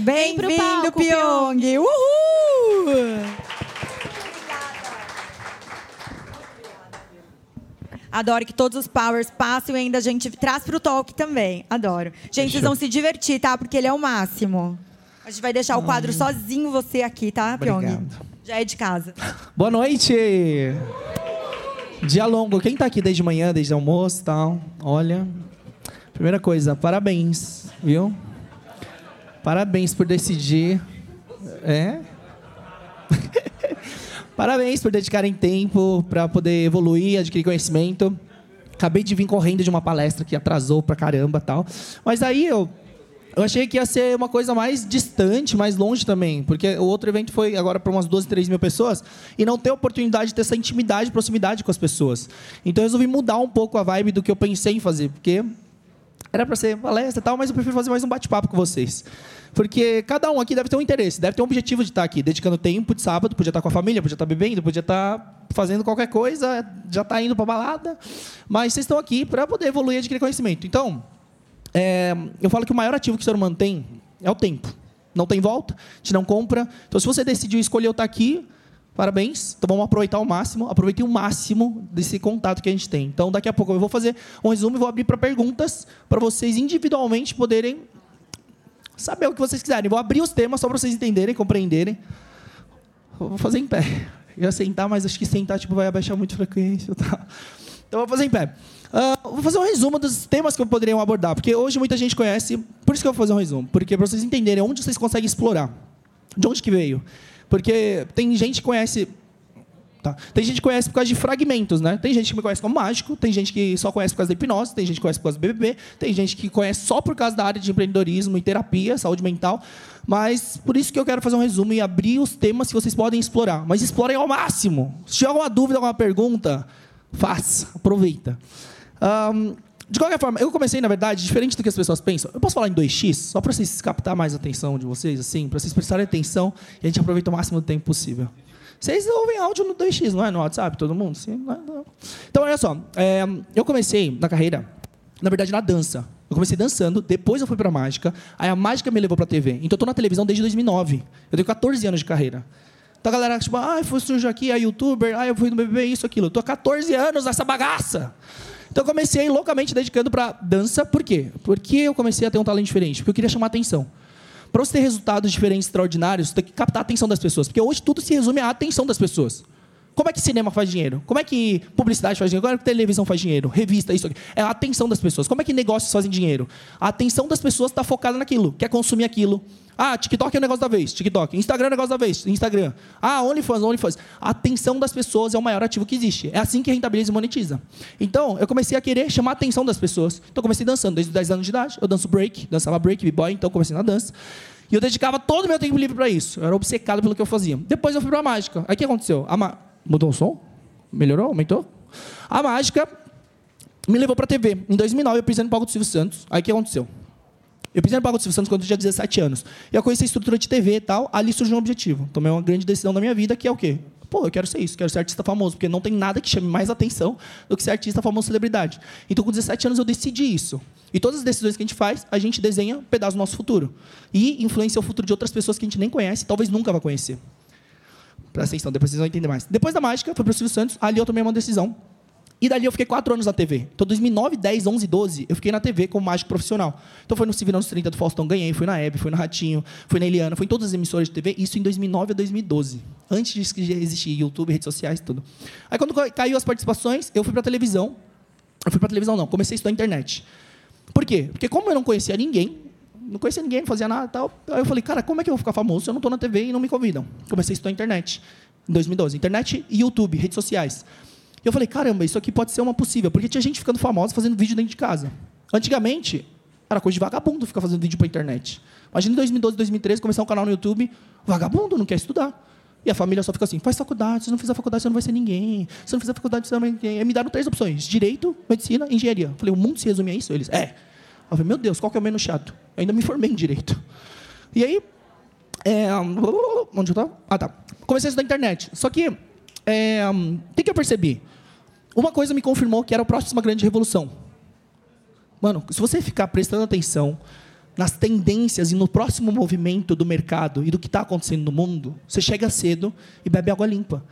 Bem-vindo, Pyong! Uhul! Adoro que todos os powers passem e ainda a gente traz para o talk também. Adoro. Gente, vocês vão se divertir, tá? Porque ele é o máximo. A gente vai deixar o quadro sozinho você aqui, tá, Pyong? Obrigado. Já é de casa. Boa noite! Dia longo. Quem tá aqui desde manhã, desde almoço e tal? Olha. Primeira coisa, parabéns, viu? Parabéns por decidir. É? parabéns por dedicarem tempo para poder evoluir, adquirir conhecimento. Acabei de vir correndo de uma palestra que atrasou pra caramba tal. Mas aí eu eu achei que ia ser uma coisa mais distante, mais longe também, porque o outro evento foi agora para umas 12, 13 mil pessoas e não ter oportunidade de ter essa intimidade, proximidade com as pessoas. Então eu resolvi mudar um pouco a vibe do que eu pensei em fazer, porque era para ser palestra e tal, mas eu prefiro fazer mais um bate-papo com vocês. Porque cada um aqui deve ter um interesse, deve ter um objetivo de estar aqui, dedicando tempo de sábado, podia estar com a família, podia estar bebendo, podia estar fazendo qualquer coisa, já está indo para balada, mas vocês estão aqui para poder evoluir e adquirir conhecimento. Então, é, eu falo que o maior ativo que o ser humano tem é o tempo. Não tem volta, te não compra. Então, se você decidiu escolher eu estar aqui, parabéns. Então, vamos aproveitar ao máximo. Aproveitem o máximo desse contato que a gente tem. Então, daqui a pouco eu vou fazer um resumo e vou abrir para perguntas para vocês individualmente poderem saber o que vocês quiserem. Vou abrir os temas só para vocês entenderem, compreenderem. Vou fazer em pé. Eu ia sentar, mas acho que sentar tipo, vai abaixar muito a frequência. Tá? Então, vou fazer em pé. Uh, vou fazer um resumo dos temas que eu poderia abordar, porque hoje muita gente conhece, por isso que eu vou fazer um resumo, porque para vocês entenderem onde vocês conseguem explorar, de onde que veio. Porque tem gente que conhece Tá. Tem gente que conhece por causa de fragmentos, né? Tem gente que me conhece como mágico, tem gente que só conhece por causa da hipnose, tem gente que conhece por causa do BBB, tem gente que conhece só por causa da área de empreendedorismo e terapia, saúde mental. Mas por isso que eu quero fazer um resumo e abrir os temas que vocês podem explorar. Mas explorem ao máximo. Se tiver alguma dúvida, alguma pergunta, faça, aproveita. Um, de qualquer forma, eu comecei, na verdade, diferente do que as pessoas pensam. Eu posso falar em 2x, só para vocês captar mais a atenção de vocês, assim, para vocês prestarem atenção e a gente aproveita o máximo do tempo possível. Vocês ouvem áudio no 2x, não é? No WhatsApp, todo mundo? Sim, não é, não. Então, olha só. É, eu comecei na carreira, na verdade, na dança. Eu comecei dançando, depois eu fui para mágica, aí a mágica me levou para a TV. Então, eu estou na televisão desde 2009. Eu tenho 14 anos de carreira. Então a galera, tipo, ah, foi sujo aqui, a youtuber, ah, eu fui no BBB, isso, aquilo. Eu tô há 14 anos nessa bagaça. Então eu comecei loucamente dedicando para dança. Por quê? Porque eu comecei a ter um talento diferente. Porque eu queria chamar atenção. Para você ter resultados diferentes, extraordinários, você tem que captar a atenção das pessoas. Porque hoje tudo se resume à atenção das pessoas. Como é que cinema faz dinheiro? Como é que publicidade faz dinheiro? Como é que televisão faz dinheiro? Revista, isso aqui. É a atenção das pessoas. Como é que negócios fazem dinheiro? A atenção das pessoas está focada naquilo, quer consumir aquilo. Ah, TikTok é o negócio da vez, TikTok. Instagram é o negócio da vez, Instagram. Ah, OnlyFans, OnlyFans. A atenção das pessoas é o maior ativo que existe. É assim que rentabiliza e monetiza. Então, eu comecei a querer chamar a atenção das pessoas. Então, eu comecei dançando desde os 10 anos de idade. Eu danço break, dançava break, b-boy, então comecei na dança. E eu dedicava todo o meu tempo livre para isso. Eu era obcecado pelo que eu fazia. Depois eu fui para a mágica. Aí o que aconteceu? Ma... Mudou o som? Melhorou? Aumentou? A mágica me levou para a TV. Em 2009 eu pisei no palco do Silvio Santos. Aí o que aconteceu? Eu pisei no palco do Silvio Santos quando eu tinha 17 anos. E eu conheci a estrutura de TV e tal. Ali surgiu um objetivo. Tomei uma grande decisão da minha vida, que é o quê? Pô, eu quero ser isso, quero ser artista famoso, porque não tem nada que chame mais atenção do que ser artista famoso celebridade. Então, com 17 anos, eu decidi isso. E todas as decisões que a gente faz, a gente desenha um pedaço do nosso futuro. E influencia o futuro de outras pessoas que a gente nem conhece, talvez nunca vai conhecer. Presta atenção, depois vocês vão entender mais. Depois da mágica, para o Silvio Santos, ali eu tomei uma decisão. E dali eu fiquei quatro anos na TV. Então, 2009, 10, 11, 12, eu fiquei na TV como mágico profissional. Então, foi no Se Virando 30 do Faustão, ganhei. Fui na Hebe, fui no Ratinho, fui na Eliana, fui em todas as emissoras de TV. Isso em 2009 a 2012. Antes de existir YouTube, redes sociais, tudo. Aí, quando caiu as participações, eu fui para televisão. Eu fui para televisão, não. Comecei a estudar internet. Por quê? Porque como eu não conhecia ninguém, não conhecia ninguém, não fazia nada tal. Aí eu falei, cara, como é que eu vou ficar famoso se eu não estou na TV e não me convidam? Comecei a estudar internet. Em 2012. Internet e YouTube, redes sociais. E eu falei, caramba, isso aqui pode ser uma possível, porque tinha gente ficando famosa fazendo vídeo dentro de casa. Antigamente, era coisa de vagabundo ficar fazendo vídeo para internet. Imagina em 2012, 2013, começar um canal no YouTube, vagabundo, não quer estudar. E a família só fica assim, faz faculdade, se não fizer faculdade, você não vai ser ninguém. Se não fizer faculdade, você não vai ser ninguém. E me deram três opções, direito, medicina engenharia. Eu falei, o mundo se resume a isso? Eles, é. Eu falei, meu Deus, qual que é o menos chato? Eu ainda me formei em direito. E aí, é, onde eu estava? Ah, tá. Comecei a estudar internet. Só que, é, o que, que eu percebi? Uma coisa me confirmou que era a próxima grande revolução. Mano, se você ficar prestando atenção nas tendências e no próximo movimento do mercado e do que está acontecendo no mundo, você chega cedo e bebe água limpa.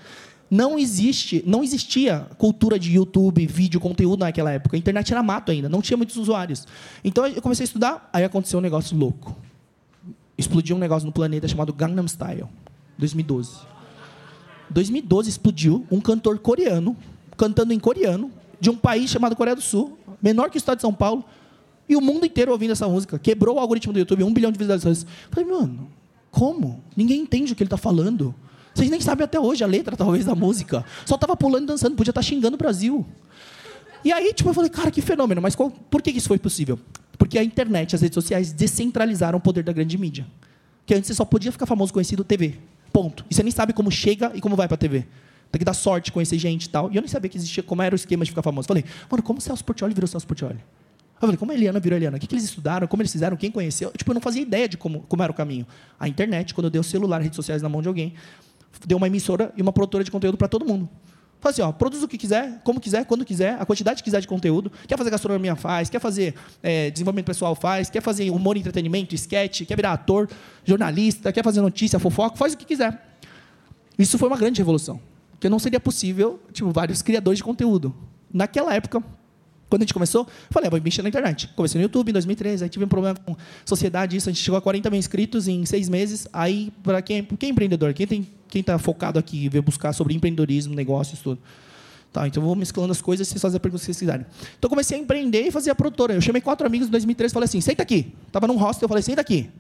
Não existe, não existia cultura de YouTube, vídeo, conteúdo naquela época. A internet era mato ainda, não tinha muitos usuários. Então eu comecei a estudar, aí aconteceu um negócio louco. Explodiu um negócio no planeta chamado Gangnam Style, 2012. 2012 explodiu um cantor coreano cantando em coreano de um país chamado Coreia do Sul, menor que o estado de São Paulo, e o mundo inteiro ouvindo essa música. Quebrou o algoritmo do YouTube, um bilhão de visualizações. Falei, mano, como? Ninguém entende o que ele está falando. Vocês nem sabem até hoje a letra, talvez, da música. Só estava pulando e dançando, podia estar tá xingando o Brasil. E aí, tipo, eu falei, cara, que fenômeno. Mas qual, por que isso foi possível? Porque a internet, as redes sociais descentralizaram o poder da grande mídia. Que antes você só podia ficar famoso conhecido TV. Ponto. E você nem sabe como chega e como vai para a TV. Tem que dar sorte, conhecer gente e tal. E eu nem sabia que existia, como era o esquema de ficar famoso. Falei, mano, como o Celso Portioli virou Celso Portioli? Eu falei, como a Eliana virou a Eliana? O que, que eles estudaram? Como eles fizeram? Quem conheceu? Tipo, eu não fazia ideia de como, como era o caminho. A internet, quando eu dei o celular, redes sociais na mão de alguém, deu uma emissora e uma produtora de conteúdo para todo mundo. Fala assim, ó, produz o que quiser, como quiser, quando quiser, a quantidade que quiser de conteúdo. Quer fazer gastronomia, faz. Quer fazer é, desenvolvimento pessoal, faz. Quer fazer humor e entretenimento, sketch. Quer virar ator, jornalista. Quer fazer notícia, fofoca, faz o que quiser. Isso foi uma grande revolução. Porque não seria possível, tipo, vários criadores de conteúdo. Naquela época, quando a gente começou, falei, ah, vou mexer na internet. Comecei no YouTube em 2013, aí tive um problema com sociedade, isso, a gente chegou a 40 mil inscritos em seis meses. Aí, para quem, quem é empreendedor, quem tem quem está focado aqui veio buscar sobre empreendedorismo, negócios, tudo. Tá, então eu vou mesclando as coisas e vocês fazem a pergunta que vocês quiserem. Então comecei a empreender e fazer a produtora. Eu chamei quatro amigos em 2013 e falei assim: senta aqui. Estava num hostel, eu falei: senta aqui.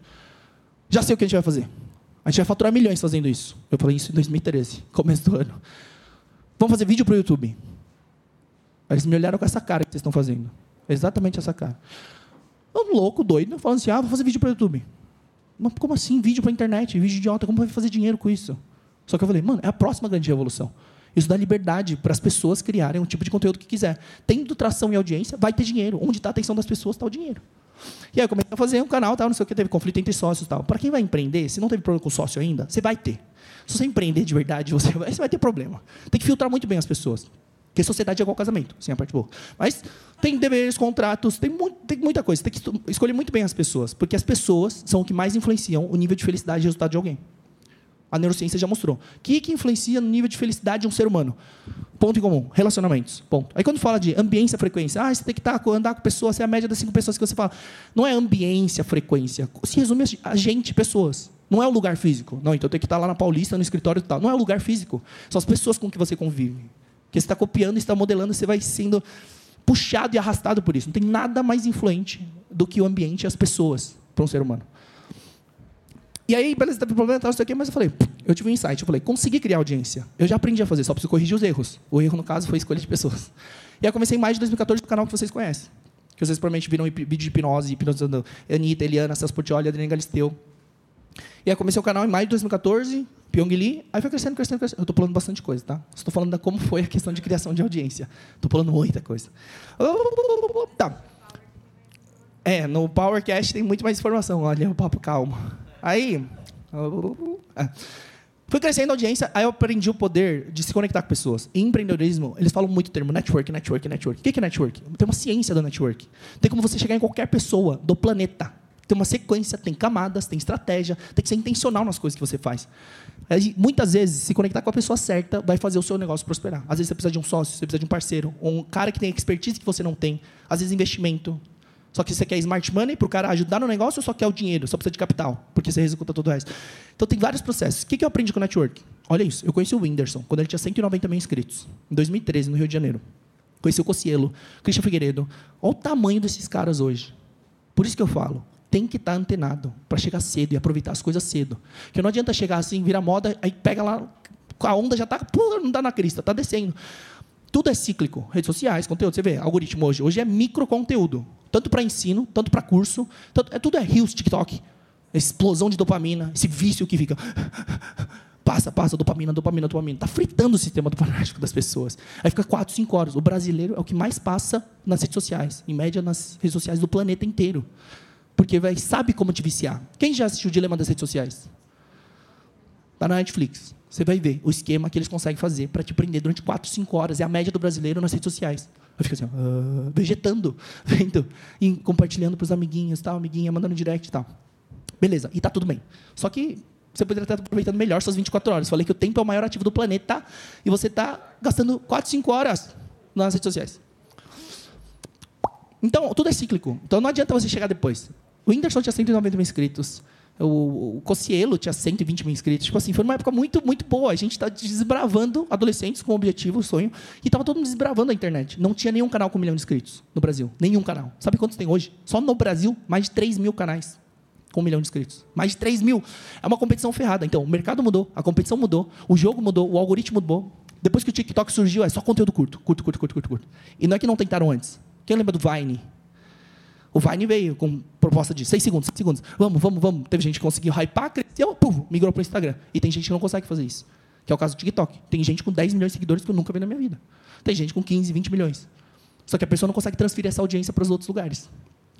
Já sei o que a gente vai fazer. A gente vai faturar milhões fazendo isso. Eu falei isso em 2013, começo do ano. Vamos fazer vídeo para o YouTube. Eles me olharam com essa cara que vocês estão fazendo. Exatamente essa cara. Um louco, doido, falando assim: ah, vou fazer vídeo para o YouTube. Mas como assim? Vídeo para internet, vídeo idiota, como vai fazer dinheiro com isso? Só que eu falei, mano, é a próxima grande revolução. Isso dá liberdade para as pessoas criarem um tipo de conteúdo que quiser. Tendo tração e audiência, vai ter dinheiro. Onde está a atenção das pessoas, está o dinheiro. E aí eu comecei a fazer um canal, tal, não sei o que, teve conflito entre sócios tal. Para quem vai empreender, se não teve problema com sócio ainda, você vai ter. Se você empreender de verdade, você vai, você vai ter problema. Tem que filtrar muito bem as pessoas. Porque sociedade é igual casamento, sem a parte boa. Mas tem deveres, contratos, tem, tem muita coisa. Tem que escolher muito bem as pessoas. Porque as pessoas são o que mais influenciam o nível de felicidade e resultado de alguém. A neurociência já mostrou. O que, que influencia no nível de felicidade de um ser humano? Ponto em comum, relacionamentos. Ponto. Aí quando fala de ambiência, frequência, ah, você tem que estar, tá, andar com pessoas, você é a média das cinco pessoas que você fala. Não é ambiência, frequência. Se resume a gente, pessoas. Não é o lugar físico. Não, então tenho que estar lá na Paulista, no escritório e tal. Não é o lugar físico. São as pessoas com que você convive. Que você está copiando, está modelando, você vai sendo puxado e arrastado por isso. Não tem nada mais influente do que o ambiente e as pessoas para um ser humano. E aí, beleza, teve problema, tal, não sei o quê, mas eu falei, eu tive um insight. Eu falei, consegui criar audiência. Eu já aprendi a fazer, só preciso corrigir os erros. O erro, no caso, foi escolha de pessoas. E aí eu comecei em mais de 2014 no canal que vocês conhecem. Que vocês provavelmente viram vídeo de hipnose, hipnotizando Anitta, Eliana, Celso Portioli, Adriana Galisteu. E aí comecei o canal em maio de 2014, Pyong Lee, aí foi crescendo, crescendo, crescendo. Eu estou falando bastante coisa, tá? Estou falando da como foi a questão de criação de audiência. Estou falando muita coisa. Tá. É, no PowerCast tem muito mais informação. Olha o papo calmo. Aí, fui crescendo a audiência, aí eu aprendi o poder de se conectar com pessoas. Em empreendedorismo, eles falam muito o termo network, network, network. O que é network? Tem uma ciência do network. Tem como você chegar em qualquer pessoa do planeta. Tem uma sequência, tem camadas, tem estratégia, tem que ser intencional nas coisas que você faz. Aí, muitas vezes, se conectar com a pessoa certa vai fazer o seu negócio prosperar. Às vezes você precisa de um sócio, você precisa de um parceiro, um cara que tem expertise que você não tem. Às vezes investimento, só que você quer smart money para o cara ajudar no negócio ou só quer o dinheiro, só precisa de capital, porque você executa todo o resto. Então tem vários processos. O que, eu aprendi com o network? Olha isso, eu conheci o Whindersson quando ele tinha 190 mil inscritos, em 2013, no Rio de Janeiro. Conheci o Cocielo, Christian Figueiredo. Olha o tamanho desses caras hoje. Por isso que eu falo, tem que estar tá antenado para chegar cedo e aproveitar as coisas cedo. Porque não adianta chegar assim, vira moda, aí pega lá, a onda já está, não está na crista, está descendo. Tudo é cíclico. Redes sociais, conteúdo. Você vê, algoritmo hoje. Hoje é micro conteúdo. Tanto para ensino, tanto para curso. Tanto, é, tudo é rios, TikTok. Explosão de dopamina. Esse vício que fica. Passa, passa, dopamina, dopamina, dopamina. Está fritando o sistema dopaminérgico das pessoas. Aí fica 4, 5 horas. O brasileiro é o que mais passa nas redes sociais. Em média, nas redes sociais do planeta inteiro. Porque sabe como te viciar. Quem já assistiu o Dilema das Redes Sociais? Está na Netflix. Você vai ver o esquema que eles conseguem fazer para te prender durante 4, 5 horas. É a média do brasileiro nas redes sociais. Eu fico assim, uh, vegetando, vendo, e compartilhando para os amiguinhos, tal, amiguinha, mandando direct e tal. Beleza, e tá tudo bem. Só que você poderia estar aproveitando melhor suas 24 horas. Falei que o tempo é o maior ativo do planeta e você está gastando 4, 5 horas nas redes sociais. Então, tudo é cíclico. Então, não adianta você chegar depois. O Whindersson tinha 190 mil inscritos. O, o Cocielo tinha 120 mil inscritos. Tipo assim, foi uma época muito, muito boa. A gente está desbravando adolescentes com objetivo, sonho. E estava todo mundo desbravando a internet. Não tinha nenhum canal com um milhão de inscritos no Brasil. Nenhum canal. Sabe quantos tem hoje? Só no Brasil, mais de 3 mil canais com um milhão de inscritos. Mais de 3 mil. É uma competição ferrada. Então, o mercado mudou, a competição mudou, o jogo mudou, o algoritmo mudou. Depois que o TikTok surgiu, é só conteúdo curto, curto, curto, curto, curto, curto. E não é que não tentaram antes. Quem lembra do Vine? O Vine veio com proposta de 6 segundos, 6 segundos. Vamos, vamos, vamos. Teve gente que conseguiu hypar, cresceu, pum, migrou para o Instagram. E tem gente que não consegue fazer isso. Que é o caso do TikTok. Tem gente com 10 milhões de seguidores que eu nunca vi na minha vida. Tem gente com 15, 20 milhões. Só que a pessoa não consegue transferir essa audiência para os outros lugares.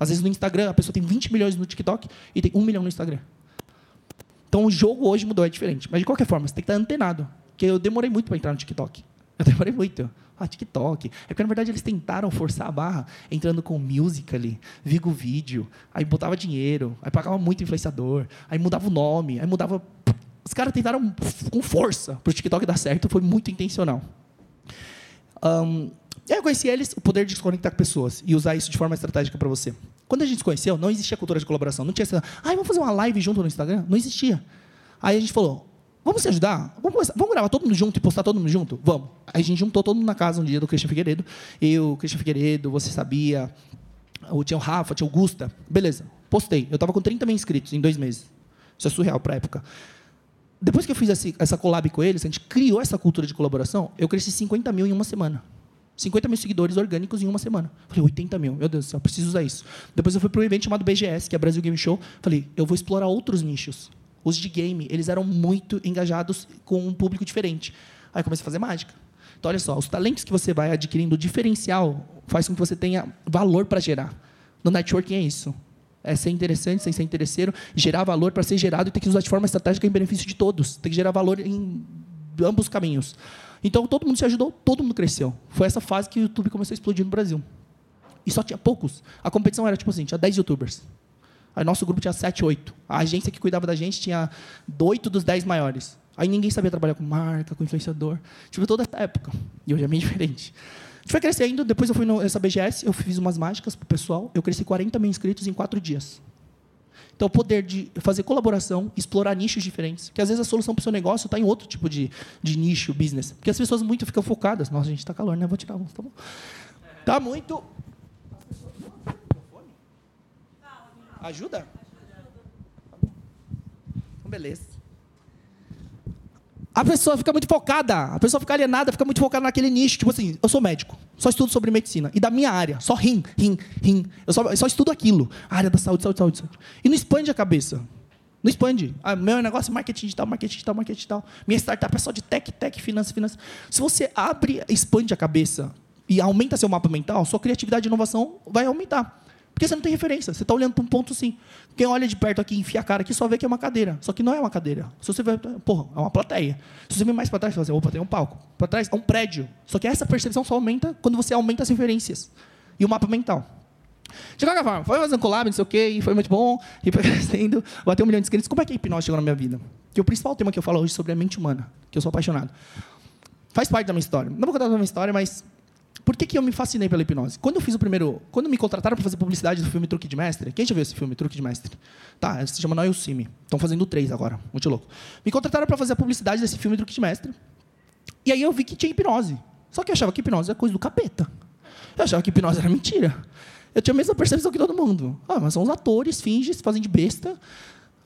Às vezes no Instagram, a pessoa tem 20 milhões no TikTok e tem 1 milhão no Instagram. Então o jogo hoje mudou, é diferente. Mas de qualquer forma, você tem que estar antenado. Porque eu demorei muito para entrar no TikTok. Eu demorei muito. Ah, TikTok. É porque, na verdade, eles tentaram forçar a barra entrando com Musical.ly, Vigo Vídeo, aí botava dinheiro, aí pagava muito influenciador, aí mudava o nome, aí mudava... Os caras tentaram com força para o TikTok dar certo, foi muito intencional. Um, e aí eu conheci eles, o poder de desconectar pessoas e usar isso de forma estratégica para você. Quando a gente se conheceu, não existia cultura de colaboração. Não tinha essa, ah, vamos fazer uma live junto no Instagram? Não existia. Aí a gente falou, vamos se ajudar? Vamos, vamos gravar todo mundo junto e postar todo mundo junto? Vamos. Aí a gente juntou todo mundo na casa um dia do Christian Figueiredo. Eu, Christian Figueiredo, você sabia, o tinha o Rafa, tinha o Gusta. Beleza, postei. Eu estava com 30 mil inscritos em dois meses. Isso é surreal para época. Depois que eu fiz essa collab com eles, a gente criou essa cultura de colaboração, eu cresci 50 mil em uma semana. 50 mil seguidores orgânicos em uma semana. Falei, 80 mil, meu Deus do céu, preciso usar isso. Depois eu fui para um evento chamado BGS, que é Brasil Game Show. Falei, eu vou explorar outros nichos. Os de game, eles eram muito engajados com um público diferente. Aí comecei a fazer mágica. Então, olha só, os talentos que você vai adquirindo, o diferencial, faz com que você tenha valor para gerar. No networking é isso. É ser interessante, sem ser interesseiro, gerar valor para ser gerado e ter que usar de forma estratégica em benefício de todos. Tem que gerar valor em ambos os caminhos. Então todo mundo se ajudou, todo mundo cresceu. Foi essa fase que o YouTube começou a explodir no Brasil. E só tinha poucos. A competição era tipo assim, tinha 10 youtubers. Aí nosso grupo tinha 7, 8. A agência que cuidava da gente tinha 8 dos 10 maiores. Aí ninguém sabia trabalhar com marca, com influenciador. Tive toda essa época. E hoje é bem diferente. A gente foi crescendo, depois eu fui nessa BGS, eu fiz umas mágicas pro pessoal, eu cresci 40 mil inscritos em 4 dias. Então, o poder de fazer colaboração, explorar nichos diferentes. Porque às vezes a solução para o seu negócio está em outro tipo de, de nicho, business. Porque as pessoas muito ficam focadas. Nossa, gente, está calor, né? Vou tirar um, tá bom? Tá muito. Ajuda? Então, beleza. A pessoa fica muito focada, a pessoa fica alienada, fica muito focada naquele nicho. Tipo assim, eu sou médico, só estudo sobre medicina. E da minha área, só rim, rim, rim. Eu só, eu só estudo aquilo. A área da saúde, saúde, saúde, saúde. E não expande a cabeça. Não expande. Ah, meu negócio é marketing digital, marketing digital, marketing digital. Minha startup é só de tech, tech, finanças, finanças. Se você abre, expande a cabeça e aumenta seu mapa mental, sua criatividade e inovação vai aumentar. Porque você não tem referência. Você está olhando para um ponto sim. Quem olha de perto aqui, enfia a cara aqui, só vê que é uma cadeira. Só que não é uma cadeira. Se você vê, porra, é uma plateia. Se você vê mais para trás, você fala assim, opa, tem um palco. Para trás é um prédio. Só que essa percepção só aumenta quando você aumenta as referências. E o mapa mental. De qualquer forma, foi fazendo collab, não sei o quê, e foi muito bom, e foi crescendo, bateu um milhão de inscritos. Como é que a hipnose chegou na minha vida? Que o principal tema que eu falo hoje é sobre a mente humana, que eu sou apaixonado. Faz parte da minha história. Não vou contar toda a minha história, mas por que, que eu me fascinei pela hipnose? Quando eu fiz o primeiro. Quando me contrataram para fazer publicidade do filme Truque de Mestre, quem já viu esse filme, Truque de Mestre? Tá, se chama Noel Cime. Estão fazendo 3 agora, muito louco. Me contrataram para fazer a publicidade desse filme Truque de Mestre. E aí eu vi que tinha hipnose. Só que eu achava que hipnose era coisa do capeta. Eu achava que hipnose era mentira. Eu tinha a mesma percepção que todo mundo. Ah, mas são os atores, fingem, se fazem de besta.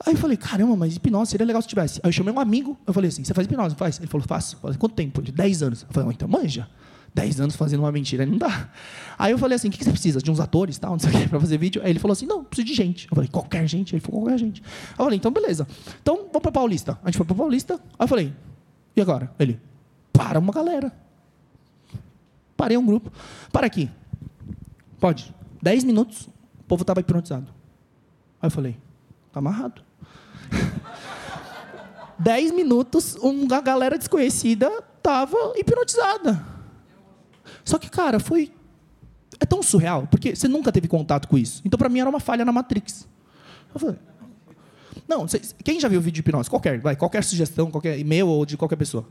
Aí eu falei, caramba, mas hipnose seria legal se tivesse. Aí eu chamei um amigo, eu falei assim, você faz hipnose? Faz? Ele falou, faço. Eu falei, quanto tempo? Ele, 10 anos. Eu falei, então manja. 10 anos fazendo uma mentira, não dá. Aí eu falei assim, o que você precisa? De uns atores, tal, não sei o quê, para fazer vídeo? Aí ele falou assim, não, preciso de gente. Eu falei, qualquer gente? Ele falou, qualquer gente. Aí eu falei, então beleza. Então, vamos para Paulista. A gente foi para Paulista. Aí eu falei, e agora? Ele, para uma galera. Parei um grupo. Para aqui. Pode. 10 minutos, o povo estava hipnotizado. Aí eu falei, tá amarrado. 10 minutos, uma galera desconhecida estava hipnotizada. Só que, cara, foi tão surreal, porque você nunca teve contato com isso. Então, para mim, era uma falha na Matrix. Eu falei, não, quem já viu vídeo de hipnose? Qualquer, vai, qualquer sugestão, qualquer e-mail ou de qualquer pessoa.